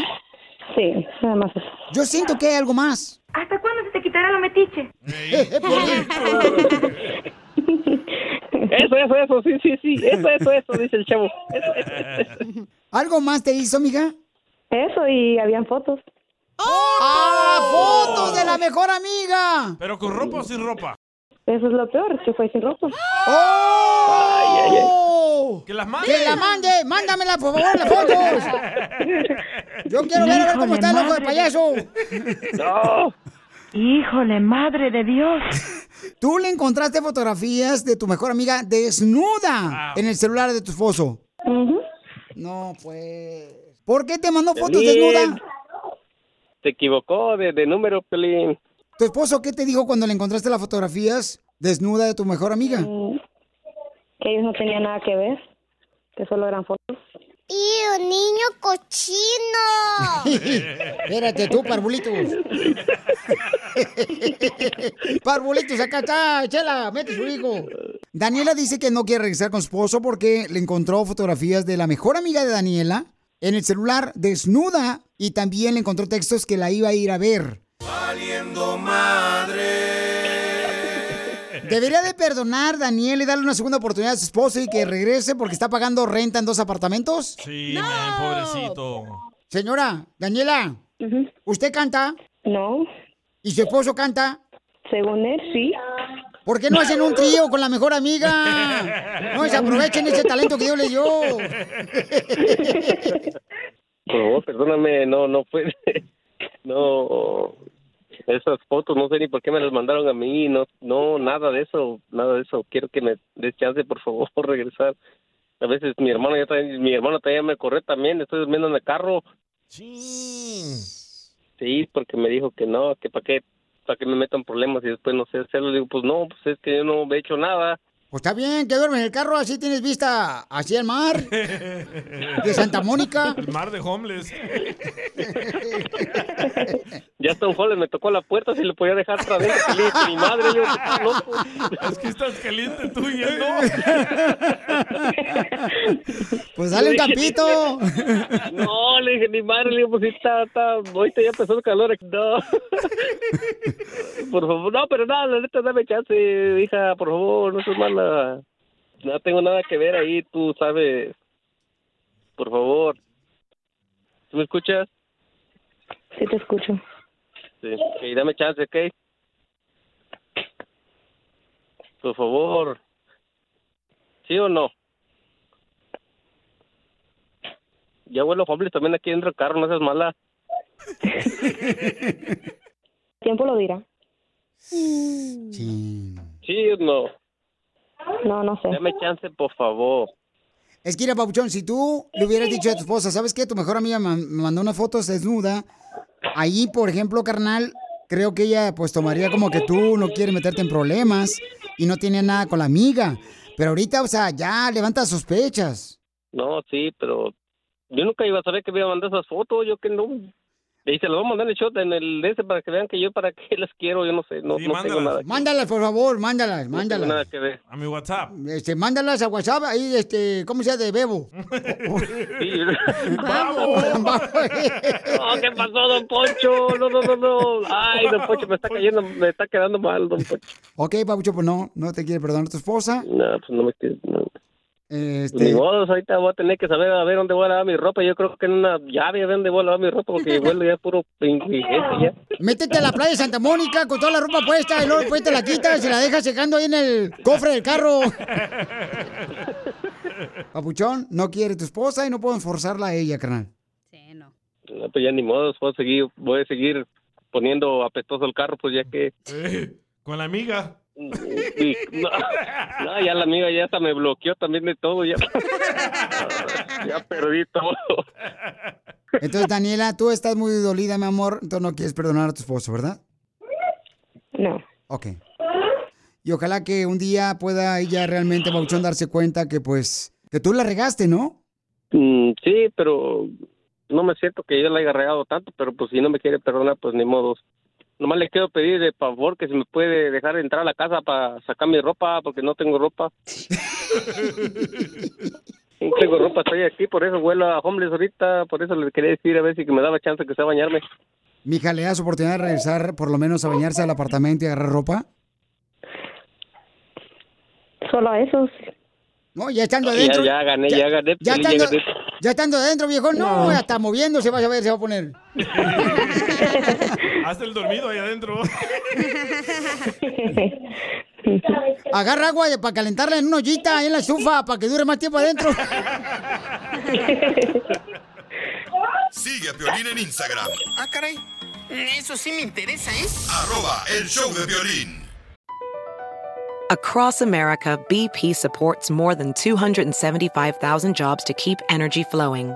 Sí, nada más eso. Yo siento que hay algo más. ¿Hasta cuándo se te quitará lo metiche? Eso, eso, eso, sí, sí, sí, eso, eso, eso, dice el chavo. Eso, eso, eso, eso. ¿Algo más te hizo, amiga? Eso, y habían fotos. ¡Ah, fotos de la mejor amiga! ¿Pero con ropa o sin ropa? Eso es lo peor, que fue sin ropa. ¡Oh! ¡Que las mande! ¡Que la mande! ¡Mándamela, por favor, las fotos! Yo quiero ver, a ver cómo está el ojo de payaso. No. Híjole, madre de Dios. Tú le encontraste fotografías de tu mejor amiga desnuda en el celular de tu esposo. No, pues. ¿Por qué te mandó fotos desnuda? Se equivocó de, de número, Pelín. ¿Tu esposo qué te dijo cuando le encontraste las fotografías desnuda de tu mejor amiga? Que ellos no tenían nada que ver, que solo eran fotos. ¡Y un niño cochino! Espérate tú, parvulitos. parvulitos, acá está, chela, mete su hijo. Daniela dice que no quiere regresar con su esposo porque le encontró fotografías de la mejor amiga de Daniela en el celular desnuda y también le encontró textos que la iba a ir a ver. Madre. ¿Debería de perdonar Daniel y darle una segunda oportunidad a su esposo y que regrese porque está pagando renta en dos apartamentos? Sí, pobrecito. Señora, Daniela, ¿usted canta? No. ¿Y su esposo canta? Según él, sí. ¿Por qué no hacen un trío con la mejor amiga? No, se aprovechen ese talento que Dios le dio. Por favor, perdóname, no, no fue. No. Esas fotos, no sé ni por qué me las mandaron a mí, no, no, nada de eso, nada de eso. Quiero que me des chance, por favor, regresar. A veces mi hermano ya también, mi hermano también me corre también, estoy durmiendo en el carro. Sí, porque me dijo que no, que para qué, para que me metan problemas y después no sé hacerlo. Digo, pues no, pues es que yo no he hecho nada. Pues está bien, que duermes en el carro, así tienes vista hacia el mar. De Santa Mónica. El mar de homeless. Ya hasta un joven me tocó la puerta, si le podía dejar otra vez. Y le dije, mi madre, yo, "Estás loco". Es que estás caliente tú y él no. Pues dale un campito. No, le dije, mi madre, le digo, pues está, está, ahorita ya empezó el calor. No. Por favor, no, pero nada, la neta, dame chance, hija, por favor, no seas mala. No tengo nada que ver ahí, tú sabes. Por favor. ¿Tú me escuchas? Sí, te escucho. Sí, dame chance, ¿ok? Por favor. ¿Sí o no? Ya vuelo homeless también aquí dentro del carro, no seas mala. Tiempo lo dirá. ¿Sí o no? No, no sé. Dame chance, por favor. Es que, mira, Papuchón, si tú le hubieras dicho a tu esposa, ¿sabes qué? Tu mejor amiga me me mandó una foto desnuda. Ahí, por ejemplo, carnal, creo que ella pues tomaría como que tú no quieres meterte en problemas y no tiene nada con la amiga. Pero ahorita, o sea, ya levanta sospechas. No, sí, pero yo nunca iba a saber que me iba a mandar esas fotos, yo que no. Y se las voy a mandar en el shot, en el ese, para que vean que yo para qué las quiero, yo no sé, no, no tengo nada. Mándalas, por favor, mándalas, No mándalas. nada que ver. A mi WhatsApp. Este, mándalas a WhatsApp, ahí, este, ¿cómo se llama? De Bebo. ¡Vamos! ¿qué pasó, don Poncho? No, no, no, no. Ay, don Poncho, me está cayendo, me está quedando mal, don Poncho. Ok, Papucho, pues no, no te quiere perdonar tu esposa. No, pues no me quiere. no. Este, Ni modo, ahorita voy a tener que saber a ver dónde voy a lavar mi ropa. Yo creo que en una llave a ver dónde voy a lavar mi ropa porque vuelo ya puro ya. Métete a la playa de Santa Mónica con toda la ropa puesta y luego después te la quitas y la dejas secando ahí en el cofre del carro. Papuchón, no quiere tu esposa y no puedo forzarla a ella, carnal. No, pues ya ni modo, voy a seguir, voy a seguir poniendo apestoso el carro, pues ya que... Eh, con la amiga. No, no, ya la amiga ya hasta me bloqueó también de todo, ya, ya perdí todo. Entonces, Daniela, tú estás muy dolida, mi amor, entonces no quieres perdonar a tu esposo, ¿verdad? No. Ok. Y ojalá que un día pueda ella realmente, Papuchón, darse cuenta que pues, que tú la regaste, ¿no? Mm, sí, pero no me siento que yo la haya regado tanto, pero pues si no me quiere perdonar, pues ni modo. Nomás le quiero pedir de favor que si me puede dejar entrar a la casa para sacar mi ropa, porque no tengo ropa. no tengo ropa, estoy aquí, por eso vuelo a homeless ahorita, por eso le quería decir a ver si que me daba chance que sea bañarme. Mija, ¿le das oportunidad de regresar por lo menos a bañarse al apartamento y agarrar ropa? Solo a esos. No, ya estando Ya, adentro. ya gané, ya, gané. Ya sí, ya estando, gané. ya estando adentro, viejo. No, No. hasta moviéndose, vas a ver, se va a poner. Hasta el dormido ahí adentro. Agarra agua para calentarla en una ollita ahí en la estufa para que dure más tiempo adentro. Sigue a Piolín en Instagram, Ah, caray. Eso sí me interesa, ¿eh? arroba el show de violín. Across America, BP supports more than 275,000 jobs to keep energy flowing.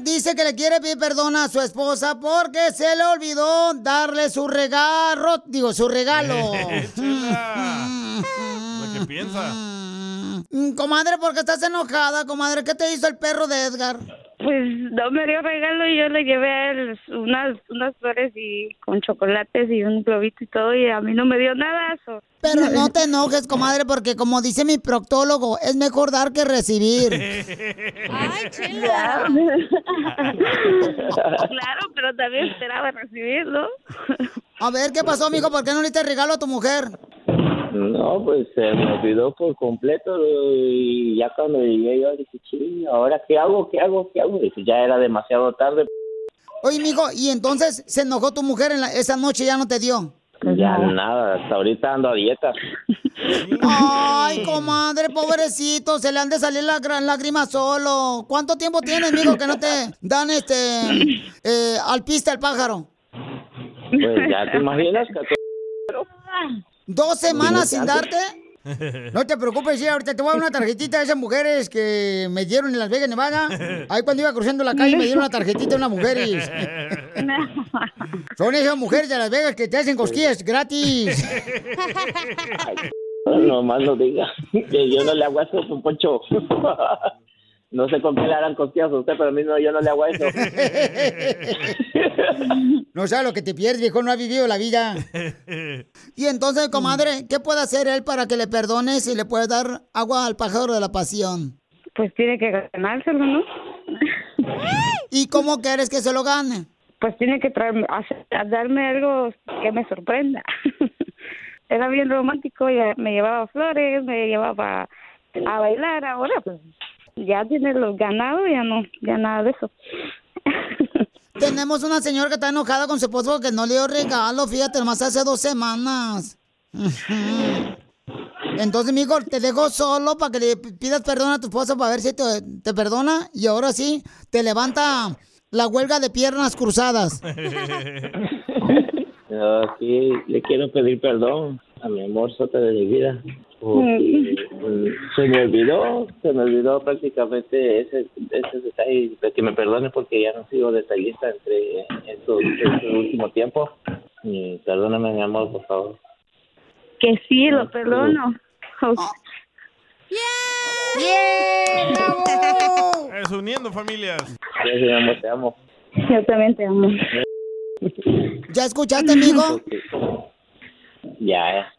Dice que le quiere pedir perdón a su esposa porque se le olvidó darle su regalo, digo, su regalo. Lo que piensa. Mm, Comadre, ¿por qué estás enojada, comadre? ¿Qué te hizo el perro de Edgar? Pues no me dio regalo y yo le llevé a él unas, unas flores y con chocolates y un globito y todo y a mí no me dio nada. so- Pero no te enojes, comadre, porque como dice mi proctólogo, es mejor dar que recibir. Ay, Claro. claro, pero también esperaba recibirlo. A ver, ¿qué pasó, amigo? ¿Por qué no le diste regalo a tu mujer? No, pues se me olvidó por completo y ya cuando llegué yo dije, sí, ¿ahora qué hago? ¿Qué hago? ¿Qué hago? Y ya era demasiado tarde. Oye, mijo, ¿y entonces se enojó tu mujer en la- esa noche y ya no te dio? Ya nada, hasta ahorita ando a dieta. Ay, comadre, pobrecito, se le han de salir las lágrimas solo. ¿Cuánto tiempo tienes, amigo, que no te dan este eh, al pista el pájaro? Pues ya te imaginas ¿Dos semanas sin darte? No te preocupes, sí, ahorita te voy a dar una tarjetita de esas mujeres que me dieron en Las Vegas, Nevada. Ahí cuando iba cruzando la calle me dieron una tarjetita de unas mujeres. Son esas mujeres de Las Vegas que te hacen cosquillas gratis. no más no diga que yo no le hago eso, don Poncho. No sé con qué le harán cosquillas a usted, pero a mí no, yo no le hago eso. No sabes lo que te pierdes, viejo, no has vivido la vida. Y entonces, comadre, ¿qué puede hacer él para que le perdones y le puede dar agua al pájaro de la pasión? Pues tiene que ganárselo, ¿no? ¿Y cómo quieres que se lo gane? Pues tiene que traerme, hacer- a darme algo que me sorprenda. Era bien romántico, ya me llevaba flores, me llevaba a bailar, ahora pues ya tiene los ganados, ya no, ya nada de eso. Tenemos una señora que está enojada con su esposo que no le dio regalo, fíjate, nomás hace dos semanas. Entonces, mijo, te dejo solo para que le pidas perdón a tu esposa para ver si te, te perdona. Y ahora sí, te levanta la huelga de piernas cruzadas. Yo aquí le quiero pedir perdón a mi amor sota de mi vida. Porque mm, se me olvidó, se me olvidó prácticamente ese, ese detalle, de que me perdone porque ya no sigo detallista entre estos, este último tiempo. Y perdóname mi amor, por favor. Que sí, lo perdono. Es uniendo familias. Gracias, mi amor, te amo. Yo también te amo. ¿Ya escuchaste, amigo? Ya, ya.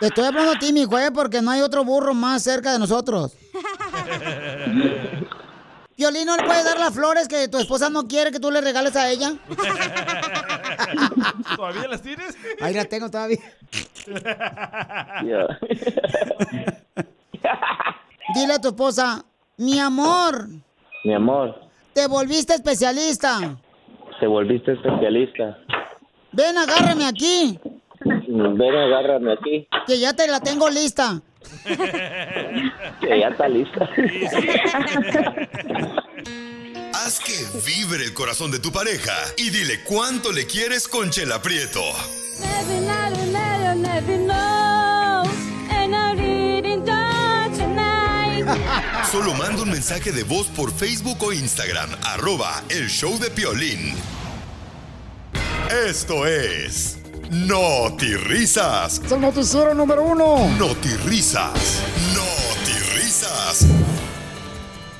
Te estoy hablando a ti, mi eh, porque no hay otro burro más cerca de nosotros. Violín, ¿no le puedes dar las flores que tu esposa no quiere que tú le regales a ella? ¿Todavía las tienes? Ahí las tengo todavía. Dile a tu esposa, mi amor, Mi amor, te volviste especialista. te volviste especialista. Ven, agárrame aquí, Ven, agárrame aquí, que ya te la tengo lista. que ya está lista. Haz que vibre el corazón de tu pareja y dile cuánto le quieres con Chela Prieto. Solo manda un mensaje de voz por Facebook o Instagram, arroba el show de Piolín. Esto es Risas. Es el noticiero número uno. Risas. Risas.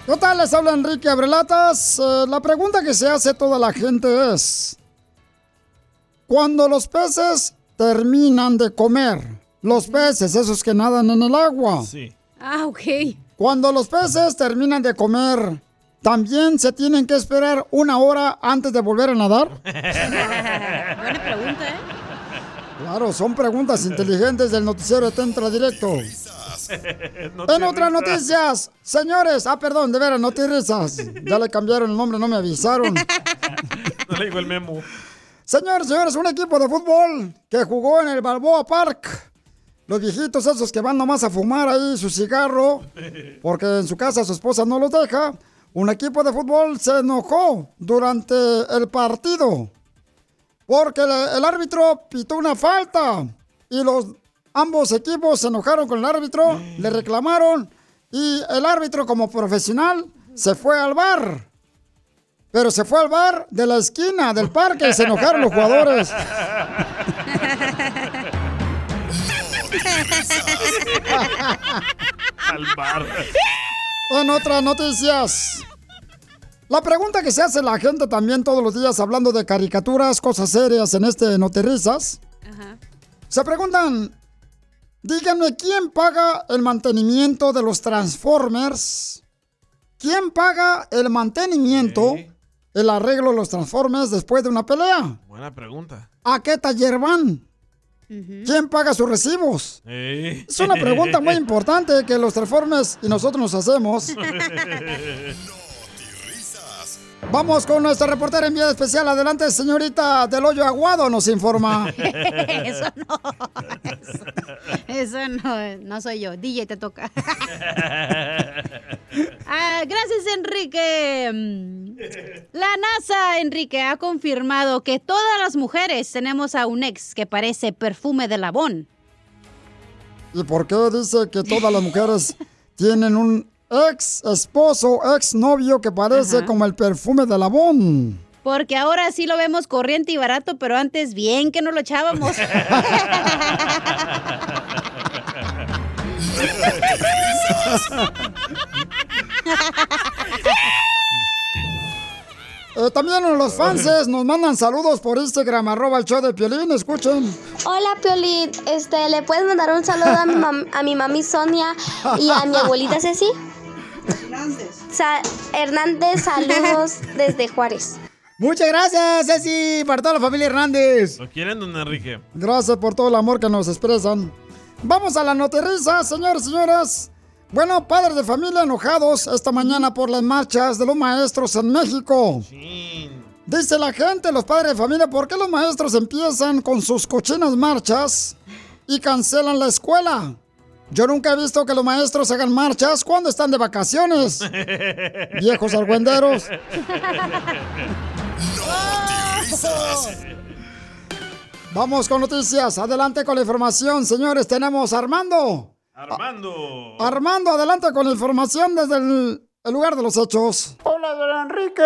¿Qué tal? Les habla Enrique Abrelatas. Eh, la pregunta que se hace toda la gente es, cuando los peces terminan de comer, los peces, esos que nadan en el agua, Ah, ok. cuando los peces terminan de comer, ¿también se tienen que esperar una hora antes de volver a nadar? Buena pregunta, ¿eh? Claro, son preguntas inteligentes del noticiero de Tentra Directo. en otras noticias, señores, ah, perdón, de veras, no te risas. Ya le cambiaron el nombre, no me avisaron. No le digo el memo. Señores, señores, un equipo de fútbol que jugó en el Balboa Park. Los viejitos esos que van nomás a fumar ahí su cigarro, porque en su casa su esposa no los deja. Un equipo de fútbol se enojó durante el partido porque el, el árbitro pitó una falta y los ambos equipos se enojaron con el árbitro, le reclamaron y el árbitro como profesional se fue al bar. Pero se fue al bar de la esquina del parque y se enojaron los jugadores. Al bar. En otras noticias. La pregunta que se hace la gente también todos los días hablando de caricaturas, cosas serias en este Noterrizas. Se preguntan, díganme, ¿quién paga el mantenimiento de los Transformers? ¿Quién paga el mantenimiento, el arreglo de los Transformers después de una pelea? Buena pregunta. ¿A qué taller van? ¿Quién paga sus recibos? Eh. Es una pregunta muy importante que los Transformers y nosotros nos hacemos. Vamos con nuestra reportera en vía especial. Adelante, señorita del hoyo aguado, nos informa. Eso no. Eso, eso no, no soy yo. DJ te toca. Ah, gracias, Enrique. Mm, La NASA, Enrique, ha confirmado que todas las mujeres tenemos a un ex que parece perfume de labón. ¿Y por qué dice que todas las mujeres tienen un ex esposo, ex novio que parece como el perfume de Labón? Porque ahora sí lo vemos corriente y barato, pero antes bien que no lo echábamos. Eh, también los fanses nos mandan saludos por Instagram, arroba el show de Piolín, escuchen. Hola Piolín, este, ¿le puedes mandar un saludo a mi, mam- a mi mami Sonia y a mi abuelita Ceci? Sa- Hernández, saludos desde Juárez. Muchas gracias, Ceci, para toda la familia Hernández. ¿Lo quieren, don Enrique? Gracias por todo el amor que nos expresan. Vamos a la noterriza, señores y señoras. Bueno, padres de familia enojados esta mañana por las marchas de los maestros en México. Dice la gente, los padres de familia, ¿por qué los maestros empiezan con sus cochinas marchas y cancelan la escuela? Yo nunca he visto que los maestros hagan marchas cuando están de vacaciones. Viejos argüenderos. Vamos con noticias. Adelante con la información, señores. Tenemos a Armando. Armando. Armando, adelante con la información desde el, el lugar de los hechos. Hola, don Enrique.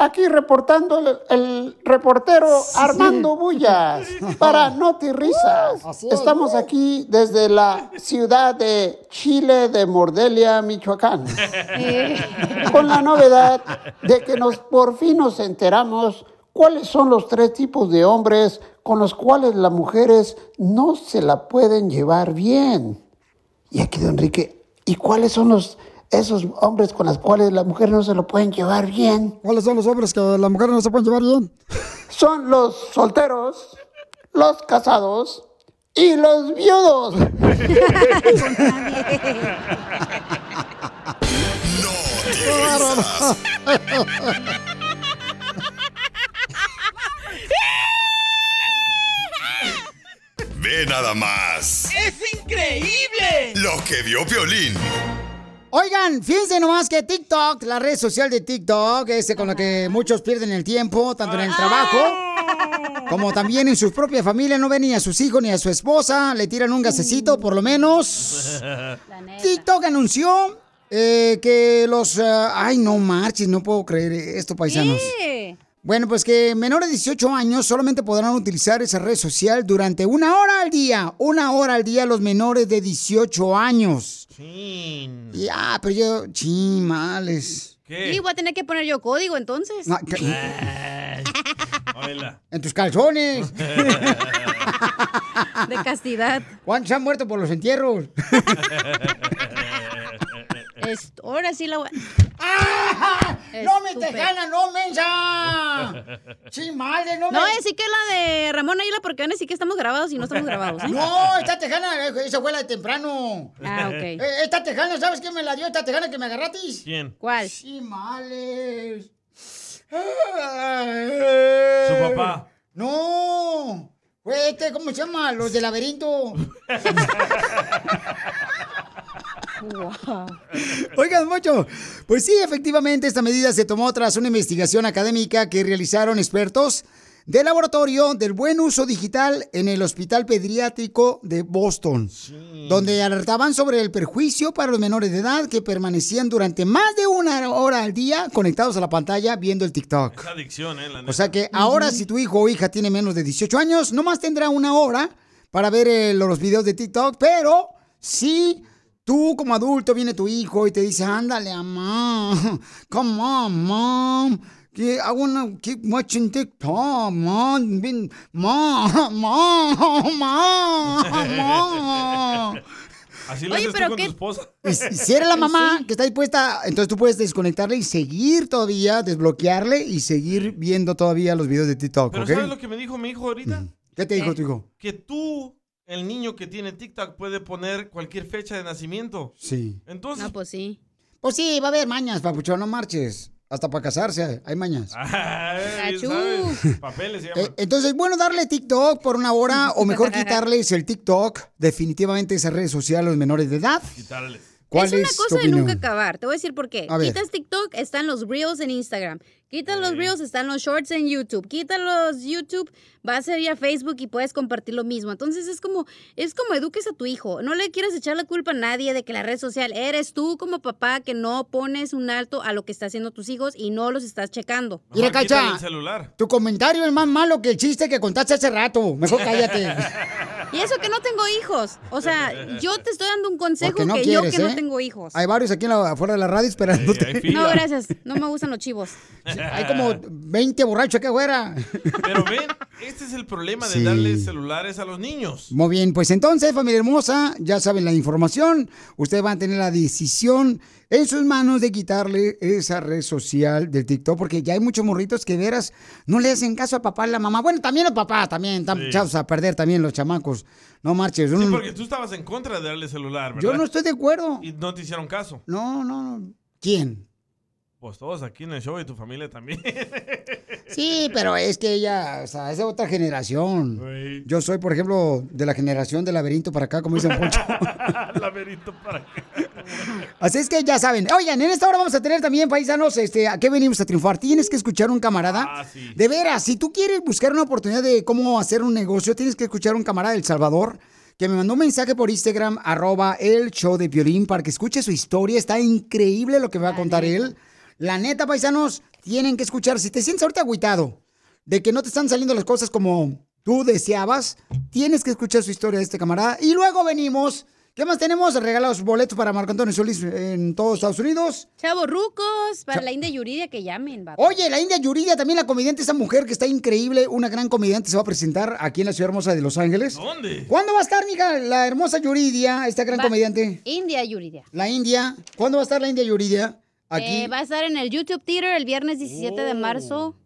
Aquí reportando el, el reportero Armando Bullas para Noti Risas. Estamos aquí desde la ciudad de Chile de Mordelia, Michoacán. Con la novedad de que nos por fin nos enteramos cuáles son los tres tipos de hombres con los cuales las mujeres no se la pueden llevar bien. Y aquí, don Enrique, ¿y cuáles son los esos hombres con los cuales las mujeres no se lo pueden llevar bien? ¿Cuáles son los hombres que las mujeres no se pueden llevar bien? Son los solteros, los casados y los viudos. Ve nada más ¡Es increíble! lo que vio Violín. Oigan, fíjense nomás que TikTok, la red social de TikTok, ese con la que muchos pierden el tiempo, tanto en el trabajo como también en su propia familia, no ven ni a sus hijos ni a su esposa, le tiran un gasecito por lo menos. TikTok anunció eh, que los... eh, ay, no marches, no puedo creer esto, paisanos. Bueno, pues que menores de 18 años solamente podrán utilizar esa red social durante una hora al día. Una hora al día los menores de 18 años. Ya, pero yo... Chimales. Y voy a tener que poner yo código entonces. Ah, ¿qué? En tus calzones. De castidad. ¿Cuántos han muerto por los entierros? Es- ahora sí la voy ¡No me tejana, no mensa! ¡Sí, madre, no me... No a decir que la de Ramón Águila porque van a decir que estamos grabados y no estamos grabados, ¿eh? No, esta tejana, eh, esa fue la de temprano. Ah, ok. Eh, esta tejana, ¿sabes quién me la dio? Esta tejana que me agarratis. ¿Quién? ¿Cuál? Sí, males. Su papá. No. Fue este, ¿cómo se llama? Los del laberinto. Oigan, mucho. Pues sí, efectivamente, esta medida se tomó tras una investigación académica que realizaron expertos del laboratorio del buen uso digital en el Hospital Pediátrico de Boston, donde alertaban sobre el perjuicio para los menores de edad que permanecían durante más de una hora al día conectados a la pantalla viendo el TikTok. Es adicción, ¿eh? La. O sea que ahora si tu hijo o hija tiene menos de 18 años, nomás tendrá una hora para ver eh, los videos de TikTok, pero si tú como adulto viene tu hijo y te dice, ándale, mamá, come on, mom. que I wanna keep watching TikTok, mom. Been- Mom, mom, mom, mom. Así lo Oye, haces tú pero con qué- tu esposa. Y si si eres la mamá que está dispuesta, entonces tú puedes desconectarle y seguir todavía, desbloquearle y seguir viendo todavía los videos de TikTok, Pero ¿ok? ¿sabes lo que me dijo mi hijo ahorita? ¿Qué te dijo tu hijo? Que tú, el niño que tiene TikTok, puede poner cualquier fecha de nacimiento. Sí. Entonces, No, pues sí. Pues sí, va a haber mañas, papuchón, no marches. Hasta para casarse hay mañas. Ay. Papeles se Eh, llaman. entonces, bueno, darle TikTok por una hora o mejor quitarles el TikTok, definitivamente esa red social a los menores de edad. Quitarles. ¿Cuál es una es tu cosa de nunca acabar. Te voy a decir por qué. A ver. Quitas TikTok, están los Reels en Instagram. Quitas los Reels, están los Shorts en YouTube. Quitas los YouTube, vas a ir a Facebook y puedes compartir lo mismo. Entonces es como, es como eduques a tu hijo. No le quieras echar la culpa a nadie de que la red social eres tú como papá que no pones un alto a lo que están haciendo tus hijos y no los estás checando. Mira, Cacha, tu comentario es más malo que el chiste que contaste hace rato. Mejor cállate. Y eso que no tengo hijos. O sea, yo te estoy dando un consejo no que quieres, yo que ¿eh? no tengo hijos. Hay varios aquí en la- afuera de la radio esperándote. No, gracias. No me gustan los chivos. Hay como 20 borrachos aquí afuera. Pero ven, este es el problema de Sí. darle celulares a los niños. Muy bien, pues entonces, familia hermosa, ya saben la información. Ustedes van a tener la decisión en sus manos de quitarle esa red social del TikTok, porque ya hay muchos morritos que veras no le hacen caso a papá y la mamá. Bueno, también los papás, también están Sí. echados a perder también los chamacos. No marches. Sí, uno- porque tú estabas en contra de darle celular, ¿verdad? Yo no estoy de acuerdo. Y no te hicieron caso. No, no, no. ¿Quién? Pues todos aquí en el show y tu familia también. Sí, pero es que ella, o sea, es de otra generación. Yo soy, por ejemplo, de la generación del laberinto para acá, como dice Don Poncho. Laberinto para acá. Así es que ya saben. Oigan, en esta hora vamos a tener también, paisanos, este, ¿a qué venimos a triunfar? Tienes que escuchar un camarada. Ah, sí. De veras, si tú quieres buscar una oportunidad de cómo hacer un negocio, tienes que escuchar un camarada del Salvador que me mandó un mensaje por Instagram, arroba el show de Piolín, para que escuche su historia. Está increíble lo que va a contar él. La neta, paisanos, tienen que escuchar. Si te sientes ahorita agüitado de que no te están saliendo las cosas como tú deseabas, tienes que escuchar su historia de este camarada. Y luego venimos. ¿Qué más tenemos? Regalados boletos para Marco Antonio Solís en todos Estados Unidos. Chavos rucos, para la India Yuridia que llamen, vato. Oye, la India Yuridia, también la comediante, esa mujer que está increíble, una gran comediante, se va a presentar aquí en la ciudad hermosa de Los Ángeles. ¿Dónde? ¿Cuándo va a estar, mija, la hermosa Yuridia, esta gran Va- comediante? India Yuridia. La India. ¿Cuándo va a estar la India Yuridia? Aquí. Eh, va a estar en el YouTube Theater el viernes 17 de marzo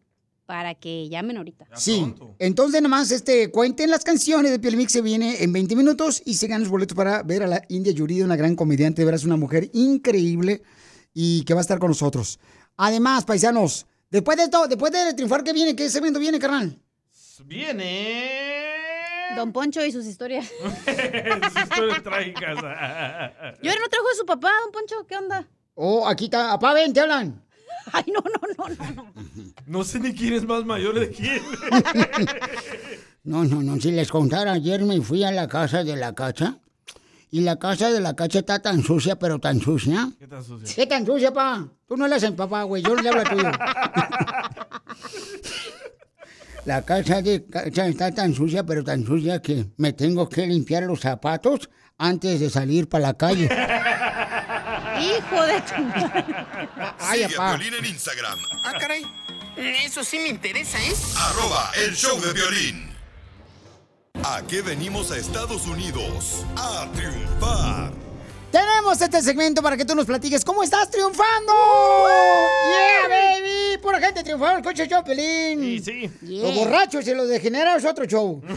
para que llamen ahorita. Sí, entonces nomás este, cuenten las canciones de Piel Mix, se viene en 20 minutos y se ganan los boletos para ver a la India Yuridia, una gran comediante, de veras una mujer increíble y que va a estar con nosotros. Además, paisanos, después de esto, después de triunfar, ¿qué viene? ¿Qué evento viene, carnal? Viene. Don Poncho y sus historias. Sus historias trágicas. Yo no trajo a su papá, Don Poncho, ¿qué onda? Oh, aquí está. Apá, ven, te hablan. Ay, no, no, no, no, no. No sé ni quién es más mayor de quién. No, no, no, si les contara, ayer me fui a la casa de la cacha y la casa de la cacha está tan sucia, pero tan sucia. ¿Qué tan sucio? ¿Qué tan sucia, pa? Tú no le haces papá, güey, yo le hablo a tuyo. La casa de cacha está tan sucia, pero tan sucia que me tengo que limpiar los zapatos antes de salir para la calle. Hijo de tu. Ay, Sigue a apá. Piolín en Instagram. Ah, caray. Eso sí me interesa, ¿eh? Arroba el show de violín. ¿A qué venimos a Estados Unidos? A triunfar. Tenemos este segmento para que tú nos platiques cómo estás triunfando. Yeah, baby. Pura gente triunfadora, el coche show, Pelín. Sí, sí. Los borrachos y los degenerados es otro show.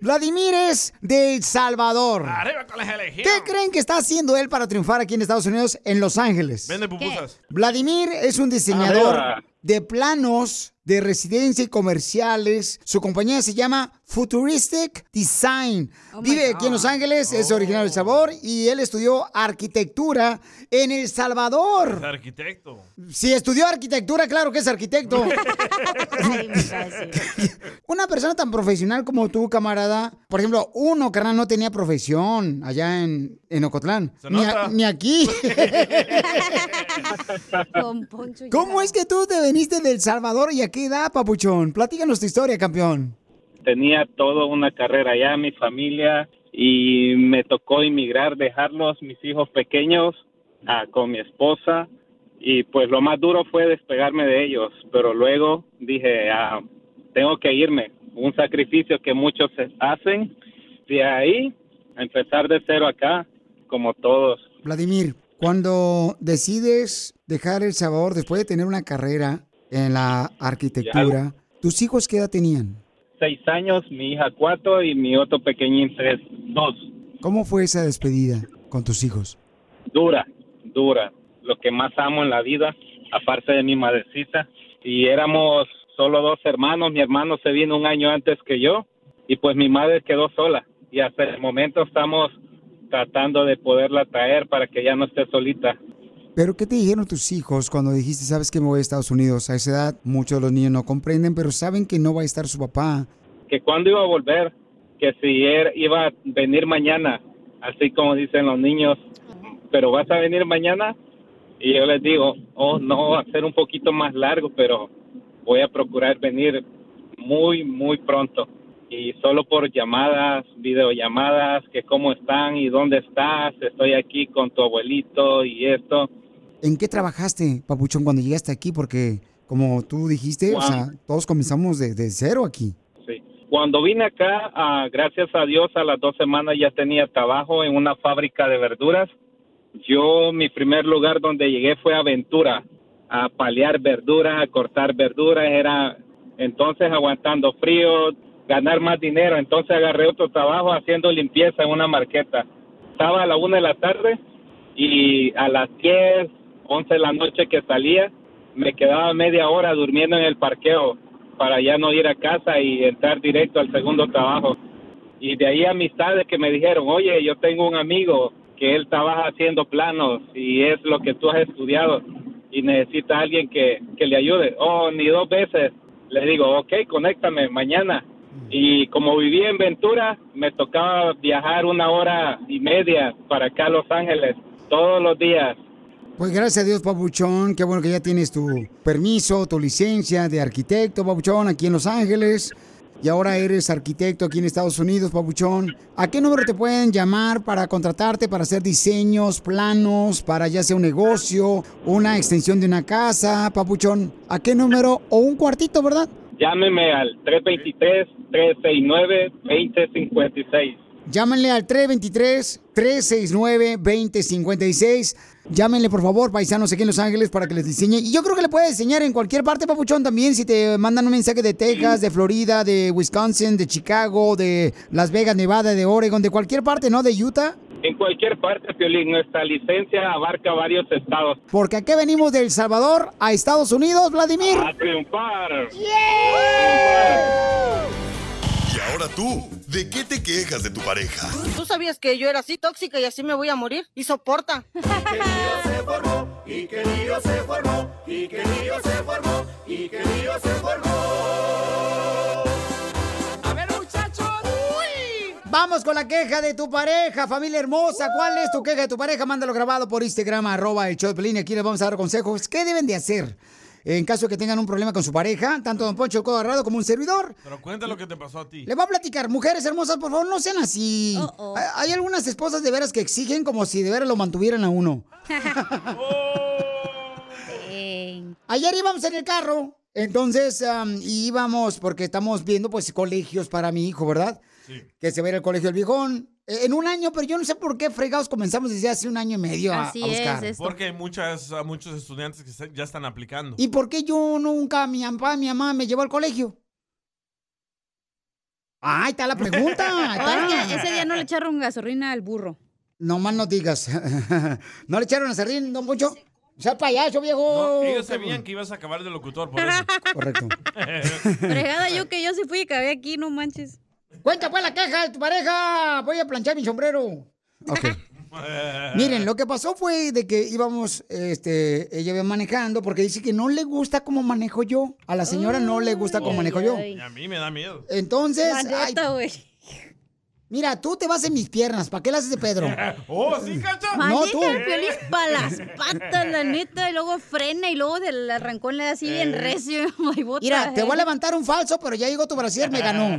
Vladimir es de El Salvador. Arriba con las elegías. ¿Qué creen que está haciendo él para triunfar aquí en Estados Unidos, en Los Ángeles? Vende pupusas. Vladimir es un diseñador Arriba. de planos de residencia y comerciales. Su compañía se llama Futuristic Design. Vive aquí en Los Ángeles, es originario de Salvador y él estudió arquitectura en El Salvador. Es arquitecto. Si estudió arquitectura, claro que es arquitecto. Una persona tan profesional como tú, camarada. Por ejemplo, uno, carnal, no tenía profesión allá en, en Ocotlán. Se Ni, a- nota. ni aquí. ¿Cómo es que tú te veniste del Salvador y a qué edad, papuchón? Platícanos tu historia, campeón. tenía toda una carrera allá, mi familia, y me tocó emigrar, dejarlos, mis hijos pequeños, con mi esposa, y pues lo más duro fue despegarme de ellos, pero luego dije, ah, tengo que irme, un sacrificio que muchos hacen, de ahí a empezar de cero acá, como todos. Vladimir, cuando decides dejar El Salvador después de tener una carrera en la arquitectura, ¿tus hijos qué edad tenían? Seis años, mi hija cuatro y mi otro pequeñín tres, dos. ¿Cómo fue esa despedida con tus hijos? dura, dura, lo que más amo en la vida, aparte de mi madrecita. Y éramos solo dos hermanos, mi hermano se vino un año antes que yo y pues mi madre quedó sola. Y hasta el momento estamos tratando de poderla traer para que ya no esté solita. ¿Pero qué te dijeron tus hijos cuando dijiste, sabes que me voy a Estados Unidos? A esa edad muchos de los niños no comprenden, pero saben que no va a estar su papá. Que cuando iba a volver, que si él iba a venir mañana, así como dicen los niños, pero vas a venir mañana. Y yo les digo, oh, no, va a ser un poquito más largo, pero voy a procurar venir muy, muy pronto. Y solo por llamadas, videollamadas, que cómo están y dónde estás, estoy aquí con tu abuelito y esto. ¿En qué trabajaste, papuchón, cuando llegaste aquí? Porque, como tú dijiste, o Wow. sea, todos comenzamos de, de cero aquí. Sí. Cuando vine acá, ah, gracias a Dios, a las dos semanas ya tenía trabajo en una fábrica de verduras. Yo, mi primer lugar donde llegué fue Aventura, a paliar verdura, a cortar verduras. Era entonces aguantando frío, ganar más dinero. Entonces agarré otro trabajo haciendo limpieza en una marqueta. Estaba a la una de la tarde y a las 10, 11 de la noche que salía, me quedaba media hora durmiendo en el parqueo para ya no ir a casa y entrar directo al segundo trabajo. Y de ahí amistades que me dijeron, oye, yo tengo un amigo que él trabaja haciendo planos y es lo que tú has estudiado y necesita alguien que, que le ayude. Oh, ni dos veces. Le digo, ok, conéctame mañana. Y como vivía en Ventura, me tocaba viajar una hora y media para acá a Los Ángeles todos los días. Pues gracias a Dios, papuchón. Qué bueno que ya tienes tu permiso, tu licencia de arquitecto, papuchón, aquí en Los Ángeles. Y ahora eres arquitecto aquí en Estados Unidos, papuchón. ¿A qué número te pueden llamar para contratarte, para hacer diseños, planos, para ya sea un negocio, una extensión de una casa, papuchón? ¿A qué número? O un cuartito, ¿verdad? Llámeme al 323-369-2056. Llámenle al 323-369-2056. Llámenle, por favor, paisanos aquí en Los Ángeles para que les diseñe. Y yo creo que le puede diseñar en cualquier parte, papuchón, también. Si te mandan un mensaje de Texas, de Florida, de Wisconsin, de Chicago, de Las Vegas, Nevada, de Oregon, de cualquier parte, ¿no? De Utah. En cualquier parte, Piolín, nuestra licencia abarca varios estados. Porque aquí venimos de El Salvador a Estados Unidos, Vladimir. A triunfar. Y ahora tú, ¿de qué te quejas de tu pareja? ¿Tú sabías que yo era así tóxica y así me voy a morir? Y soporta. Y que lío se formó, y que lío se formó, y que lío se formó. A ver, muchachos. Vamos con la queja de tu pareja, familia hermosa. ¿Cuál es tu queja de tu pareja? Mándalo grabado por Instagram, arroba el show de Pelín. Aquí les vamos a dar consejos. ¿Qué deben de hacer? En caso de que tengan un problema con su pareja, tanto Don Poncho Codo Arrado como un servidor. Pero cuenta lo que te pasó a ti. Le voy a platicar, mujeres hermosas, por favor, no sean así. Hay- Hay algunas esposas de veras que exigen como si de veras lo mantuvieran a uno. Ayer íbamos en el carro, Entonces, am, íbamos, porque estamos viendo, pues, colegios para mi hijo, ¿verdad? Sí. Que se va a ir al colegio del viejón. Eh, En un año, pero yo no sé por qué fregados comenzamos desde hace un año y medio a, a buscar. Porque hay muchas, a muchos estudiantes que se- ya están aplicando. ¿Y por qué yo nunca, mi papá, mi mamá me llevó al colegio? Ah, ahí está la pregunta. ahí es está. ese día no le echaron gasolina al burro. No más no digas. ¿No le echaron a serrín, don Poncho? O sea, payaso, viejo. No, ellos sabían que ibas a acabar de locutor, por eso. Correcto. Fregada yo que yo sí fui y acabé aquí, no manches. Cuenta pues la queja de tu pareja. Voy a planchar mi sombrero. Ok. Miren, lo que pasó fue de que íbamos, este, ella iba manejando porque dice que no le gusta cómo manejo yo. A la señora no le gusta cómo manejo yo. Y a mí me da miedo. Entonces, ay. Mira, tú te vas en mis piernas. ¿Para qué la haces de Pedro? ¡Oh, sí, cacha! No, tú. el para las patas, la neta, y luego frena y luego del arrancón le da así bien Eh. recio. Bota, Mira, te voy a eh. levantar un falso, pero ya llegó tu brasier, me ganó.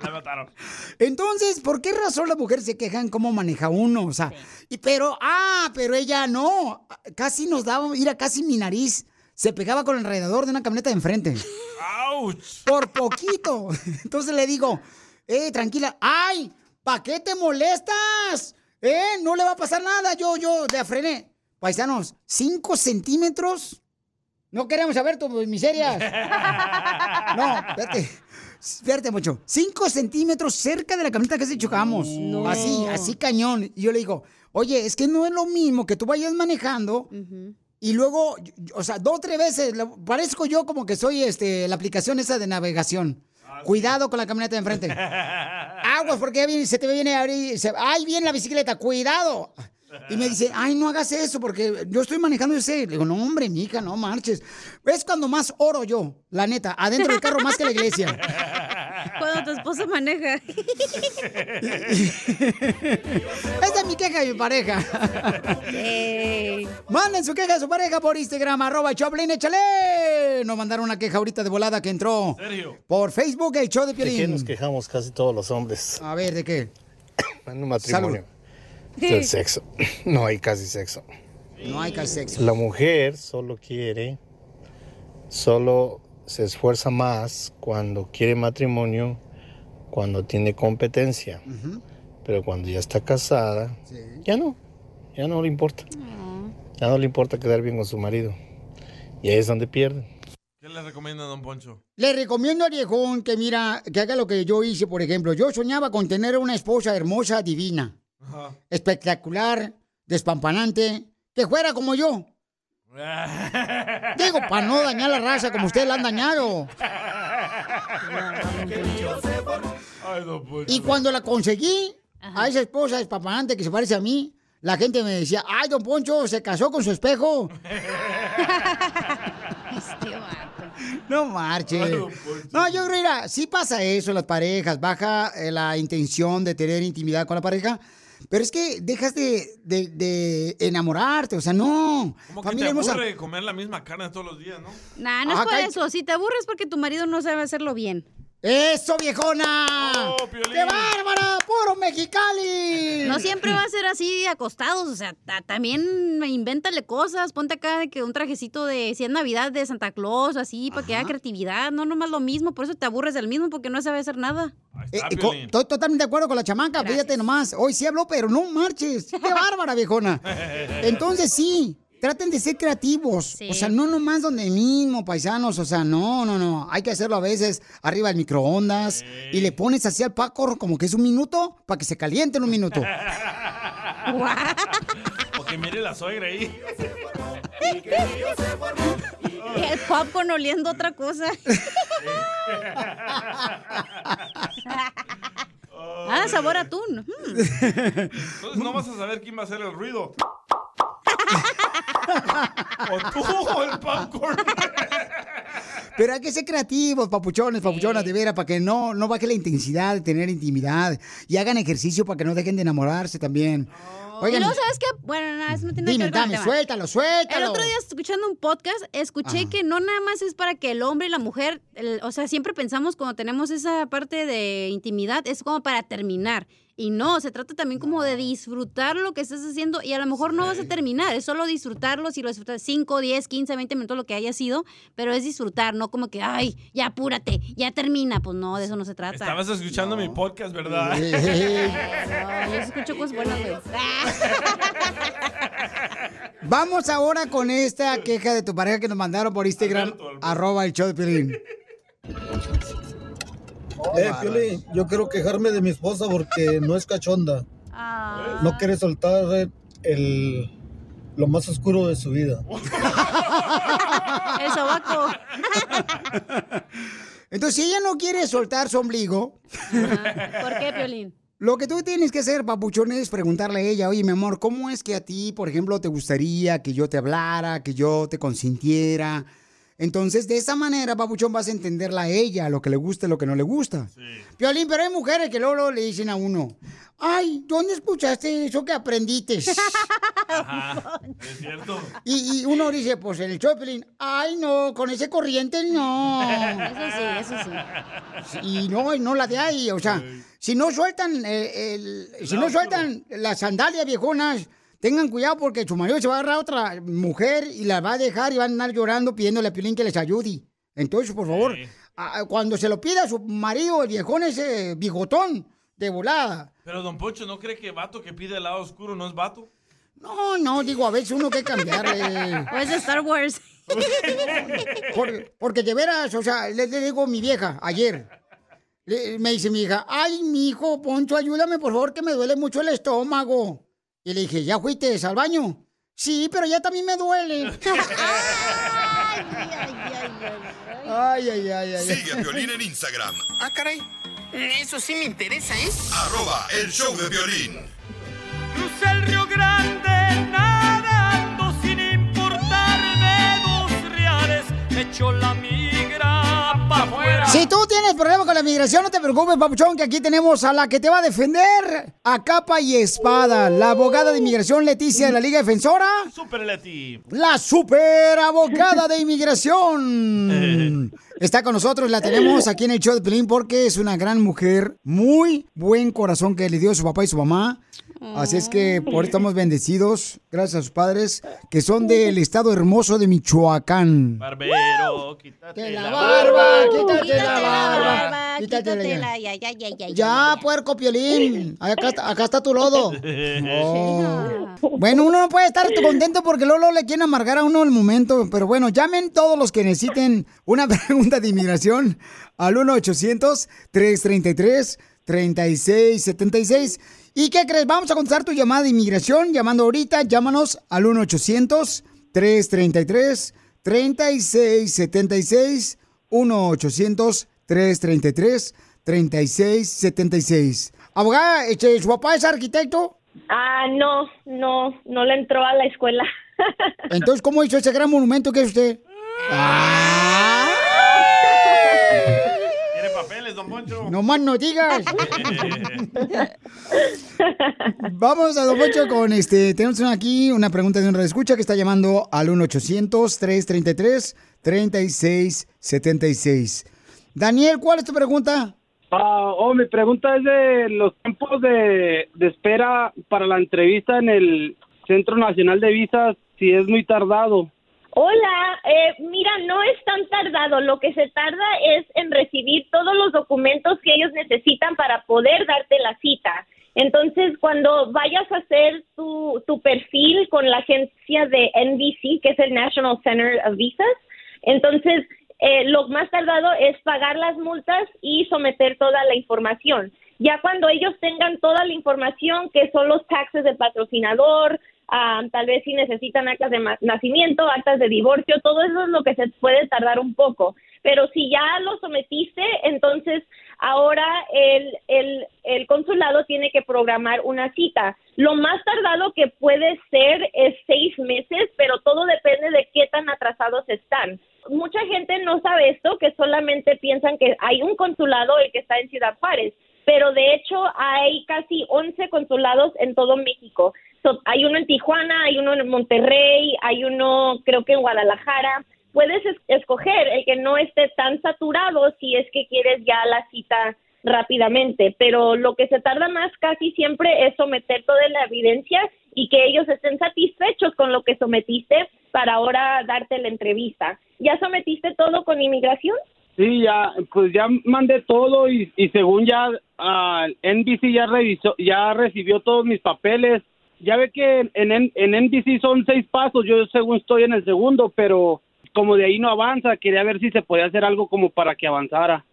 La mataron. Entonces, ¿por qué razón las mujeres se quejan cómo maneja uno? O sea, y pero, ah, pero ella no. Casi nos daba, mira, casi mi nariz se pegaba con el radiador de una camioneta de enfrente. ¡Auch! Por poquito. Entonces le digo, eh, tranquila, ay, ¿para qué te molestas? Eh, no le va a pasar nada, yo, yo, de frené. Paisanos, cinco centímetros. No queremos saber tus miserias. No, espérate. Espérate mucho. Cinco centímetros cerca de la camioneta que se chocamos. Así, así cañón. Y yo le digo, oye, es que no es lo mismo que tú vayas manejando y luego, o sea, dos o tres veces, parezco yo como que soy este, la aplicación esa de navegación. Cuidado con la camioneta de enfrente. Aguas, porque se te viene a abrir. se- ¡Ay, viene la bicicleta! ¡Cuidado! Y me dice, ay, no hagas eso porque yo estoy manejando sé. Le digo, no, hombre, mija, no marches. Es cuando más oro yo, la neta, adentro del carro más que la iglesia. Cuando tu esposa maneja. Esa es mi queja de mi pareja. Manden su queja de su pareja por Instagram, arroba Choplin, échale. Nos mandaron una queja ahorita de volada que entró por Facebook, el show de ¿De qué Piolín. nos quejamos casi todos los hombres? A ver, ¿de qué? En un matrimonio. Salud. Del sexo. No hay casi sexo. No hay casi sexo. La mujer solo quiere, solo se esfuerza más cuando quiere matrimonio, cuando tiene competencia. Pero cuando ya está casada, ya no, ya no le importa. Ya no le importa quedar bien con su marido. Y ahí es donde pierden. ¿Qué le recomienda don Poncho? Le recomiendo al viejón que mira, que haga lo que yo hice, por ejemplo. Yo soñaba con tener una esposa hermosa, divina, espectacular, despampanante, que fuera como yo. Digo, para no dañar la raza como ustedes la han dañado. Y cuando la conseguí, a esa esposa despampanante que se parece a mí, la gente me decía, ay, don Poncho, se casó con su espejo. No marches. No, yo creo, mira, sí pasa eso en las parejas, baja eh, la intención de tener intimidad con la pareja, pero es que dejas de, de- de enamorarte, o sea, no. Como que te hermosa. aburre comer la misma carne todos los días, ¿no? Nah, no es por eso. Si te aburres porque tu marido no sabe hacerlo bien. ¡Eso, viejona! ¡Qué bárbara! ¡Puro mexicali! No siempre va a ser así acostados, o sea, ta- también invéntale cosas, ponte acá de que un trajecito de si es Navidad de Santa Claus o así, para que haya creatividad, no nomás lo mismo, por eso te aburres del mismo porque no sabe hacer nada. Eh, eh, Estoy totalmente de acuerdo con la chamaca, fíjate nomás. Hoy sí habló, pero no marches. ¡Qué bárbara, viejona! Entonces sí, traten de ser creativos. O sea, no nomás donde mismo, paisanos. O sea, no, no, no. Hay que hacerlo a veces arriba del microondas y le pones así al paco como que es un minuto para que se caliente en un minuto. O que mire la suegra ahí. El popcorn oliendo otra cosa. ah, sabor atún. Entonces no vas a saber quién va a hacer el ruido. O tú o el popcorn. Pero hay que ser creativos, papuchones, papuchonas, de veras, para que no, no baje la intensidad de tener intimidad. Y hagan ejercicio para que no dejen de enamorarse también. y Oigan, luego, ¿sabes qué? Bueno, nada, eso no tiene Dime, que ver con el dame, tema. suéltalo, suéltalo. El otro día, escuchando un podcast, escuché Ajá. que no nada más es para que el hombre y la mujer, el- o sea, siempre pensamos cuando tenemos esa parte de intimidad, es como para terminar. Y no, se trata también como de disfrutar lo que estás haciendo y a lo mejor no vas a terminar, es solo disfrutarlo, si lo disfrutas 5, 10, 15, 20 minutos, lo que haya sido, pero es disfrutar, no como que, ay, ya apúrate, ya termina. Pues no, de eso no se trata. Estabas escuchando mi podcast, ¿verdad? No, yo escucho cosas buenas, güey. Vamos ahora con esta queja de tu pareja que nos mandaron por Instagram, arroba el show de Piolín. Eh, Piolín, yo quiero quejarme de mi esposa porque no es cachonda. No quiere soltar el, lo más oscuro de su vida. El sobaco. Entonces, si ella no quiere soltar su ombligo, ¿Por qué, Piolín? lo que tú tienes que hacer, papuchón, es preguntarle a ella, oye, mi amor, ¿cómo es que a ti, por ejemplo, te gustaría que yo te hablara, que yo te consintiera? Entonces, de esa manera, papuchón, vas a entenderla a ella, lo que le gusta y lo que no le gusta. Piolín, pero hay mujeres que luego, luego le dicen a uno, ay, ¿dónde escuchaste eso que aprendiste? Ajá, es cierto. Y, y uno dice, pues el Choplin, ay no, con ese corriente no. Eso sí, eso sí. Y no, y no la de ahí, o sea, si no sueltan eh, el, si no sueltan las sandalias viejonas, tengan cuidado porque su marido se va a agarrar a otra mujer y la va a dejar y van a andar llorando pidiéndole a Piolín que les ayude. Entonces, por favor, a- cuando se lo pida a su marido, el viejón ese bigotón de volada. Pero, don Poncho, ¿no cree que vato que pide el lado oscuro no es vato? No, no, digo, a veces uno que cambiarle. O es Star Wars. Por- porque de veras, o sea, le, le digo a mi vieja ayer. le- me dice mi hija, ay, mi hijo, Poncho, ayúdame por favor, que me duele mucho el estómago. Y le dije, ¿ya fuiste al baño? Sí, pero ya también me duele. ay, ay, ay, ay. ay. Sigue a Violín en Instagram, Ah, caray. Eso sí me interesa, ¿eh? arroba el show de violín. Crucé el Río Grande nadando sin importarme dos reales. Me echó la afuera. Si tú tienes problemas con la migración, no te preocupes, papuchón, que aquí tenemos a la que te va a defender a capa y espada, la abogada de inmigración Leticia de la Liga Defensora. Super Leti. La super abogada de inmigración. Está con nosotros, la tenemos aquí en el show de Pelín porque es una gran mujer, muy buen corazón que le dio su papá y su mamá. Así es que por eso estamos bendecidos, gracias a sus padres, que son del estado hermoso de Michoacán. Barbero, quítate la la barba, quítate Quítate la la barba, barba, quítatela ya. ya, ya, ya, ya. Ya, puerco piolín. Acá, está- acá está tu lodo. Oh. Bueno, uno no puede estar contento porque Lolo le quieren amargar a uno el momento. Pero bueno, llamen todos los que necesiten una pregunta de inmigración al 1-800-333-3676. ¿Y qué crees? Vamos a contestar tu llamada de inmigración llamando ahorita. Llámanos al 1-800-333-3676. 1-800-333-3676. Abogada, este, ¿su papá es arquitecto? Ah, no, no, no le entró a la escuela. Entonces, ¿cómo hizo ese gran monumento que es usted? ¿Quiere No más no digas. Vamos a Don Poncho con este. Tenemos aquí una pregunta de un escucha que está llamando al 1-800-333-3676. Daniel, ¿cuál es tu pregunta? Ah, oh, mi pregunta es de los tiempos de, de espera para la entrevista en el Centro Nacional de Visas, si es muy tardado. Hola, eh, mira, no es tan tardado. Lo que se tarda es en recibir todos los documentos que ellos necesitan para poder darte la cita. Entonces, cuando vayas a hacer tu, tu perfil con la agencia de NBC, que es el National Center of Visas, entonces eh, lo más tardado es pagar las multas y someter toda la información. Ya cuando ellos tengan toda la información, que son los taxes del patrocinador, ah, tal vez si necesitan actas de nacimiento, actas de divorcio, todo eso es lo que se puede tardar un poco. Pero si ya lo sometiste, entonces ahora el, el, el consulado tiene que programar una cita. Lo más tardado que puede ser es seis meses, pero todo depende de qué tan atrasados están. Mucha gente no sabe esto, que solamente piensan que hay un consulado el que está en Ciudad Juárez, pero de hecho hay casi 11 consulados en todo México. So, hay uno en Tijuana, hay uno en Monterrey, hay uno creo que en Guadalajara. Puedes es- escoger el que no esté tan saturado si es que quieres ya la cita rápidamente, pero lo que se tarda más casi siempre es someter toda la evidencia y que ellos estén satisfechos con lo que sometiste para ahora darte la entrevista. ¿Ya sometiste todo con inmigración? Sí, ya, pues ya mandé todo y, y según ya ah, NBC ya revisó, ya recibió todos mis papeles. Ya ve que en, en, en NBC son seis pasos, yo según estoy en el segundo, pero como de ahí no avanza, quería ver si se podía hacer algo como para que avanzara.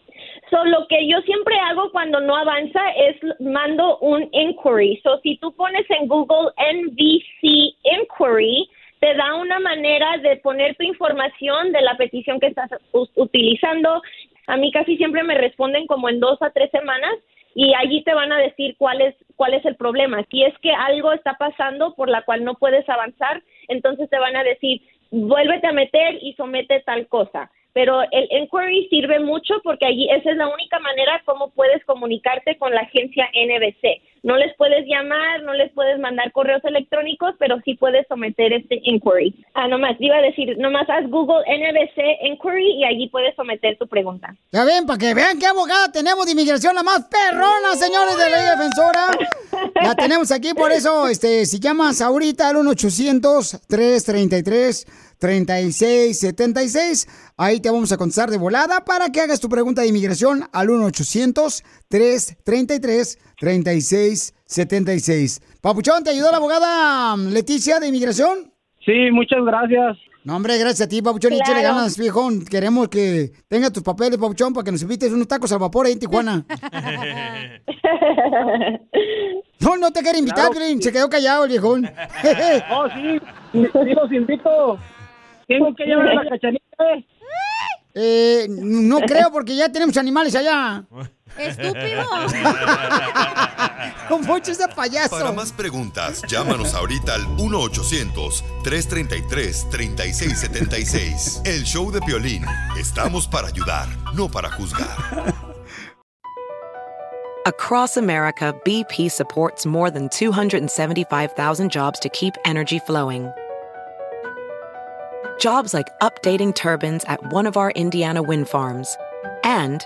So, lo que yo siempre hago cuando no avanza es mando un inquiry. So, si tú pones en Google NBC inquiry, te da una manera de poner tu información de la petición que estás utilizando. A mí casi siempre me responden como en dos a tres semanas y allí te van a decir cuál es cuál es el problema. Si es que algo está pasando por la cual no puedes avanzar, entonces te van a decir vuélvete a meter y somete tal cosa. Pero el inquiry sirve mucho porque allí esa es la única manera como puedes comunicarte con la agencia NBC. No les puedes llamar, no les puedes mandar correos electrónicos, pero sí puedes someter este inquiry. Ah, nomás, iba a decir, nomás haz Google NBC inquiry y allí puedes someter tu pregunta. Ya ven, para que vean qué abogada tenemos de inmigración, la más perrona, señores de la ley defensora. La tenemos aquí, por eso, este, si llamas ahorita al 1-800-333-3676, ahí te vamos a contestar de volada para que hagas tu pregunta de inmigración al 1-800-333-3676. Papuchón, ¿te ayudó la abogada um, Leticia de inmigración? Sí, muchas gracias. No, hombre, gracias a ti, Papuchón. Y échale ganas, viejón. Queremos que tenga tus papeles, Papuchón, para que nos invites unos tacos al vapor ahí en Tijuana. No, no te quiere invitar, Claro. Se quedó callado el viejón. Oh, sí, sí los invito. Tengo que llevar a la cachanilla. Eh, no creo, porque ya tenemos animales allá. ¡Estúpido! Con mucho ese payaso. Para más preguntas, llámanos ahorita al 1-800-333-3676. El show de Piolín. Estamos para ayudar, no para juzgar. Across America, BP supports more than 275,000 jobs to keep energy flowing. Jobs like updating turbines at one of our Indiana wind farms and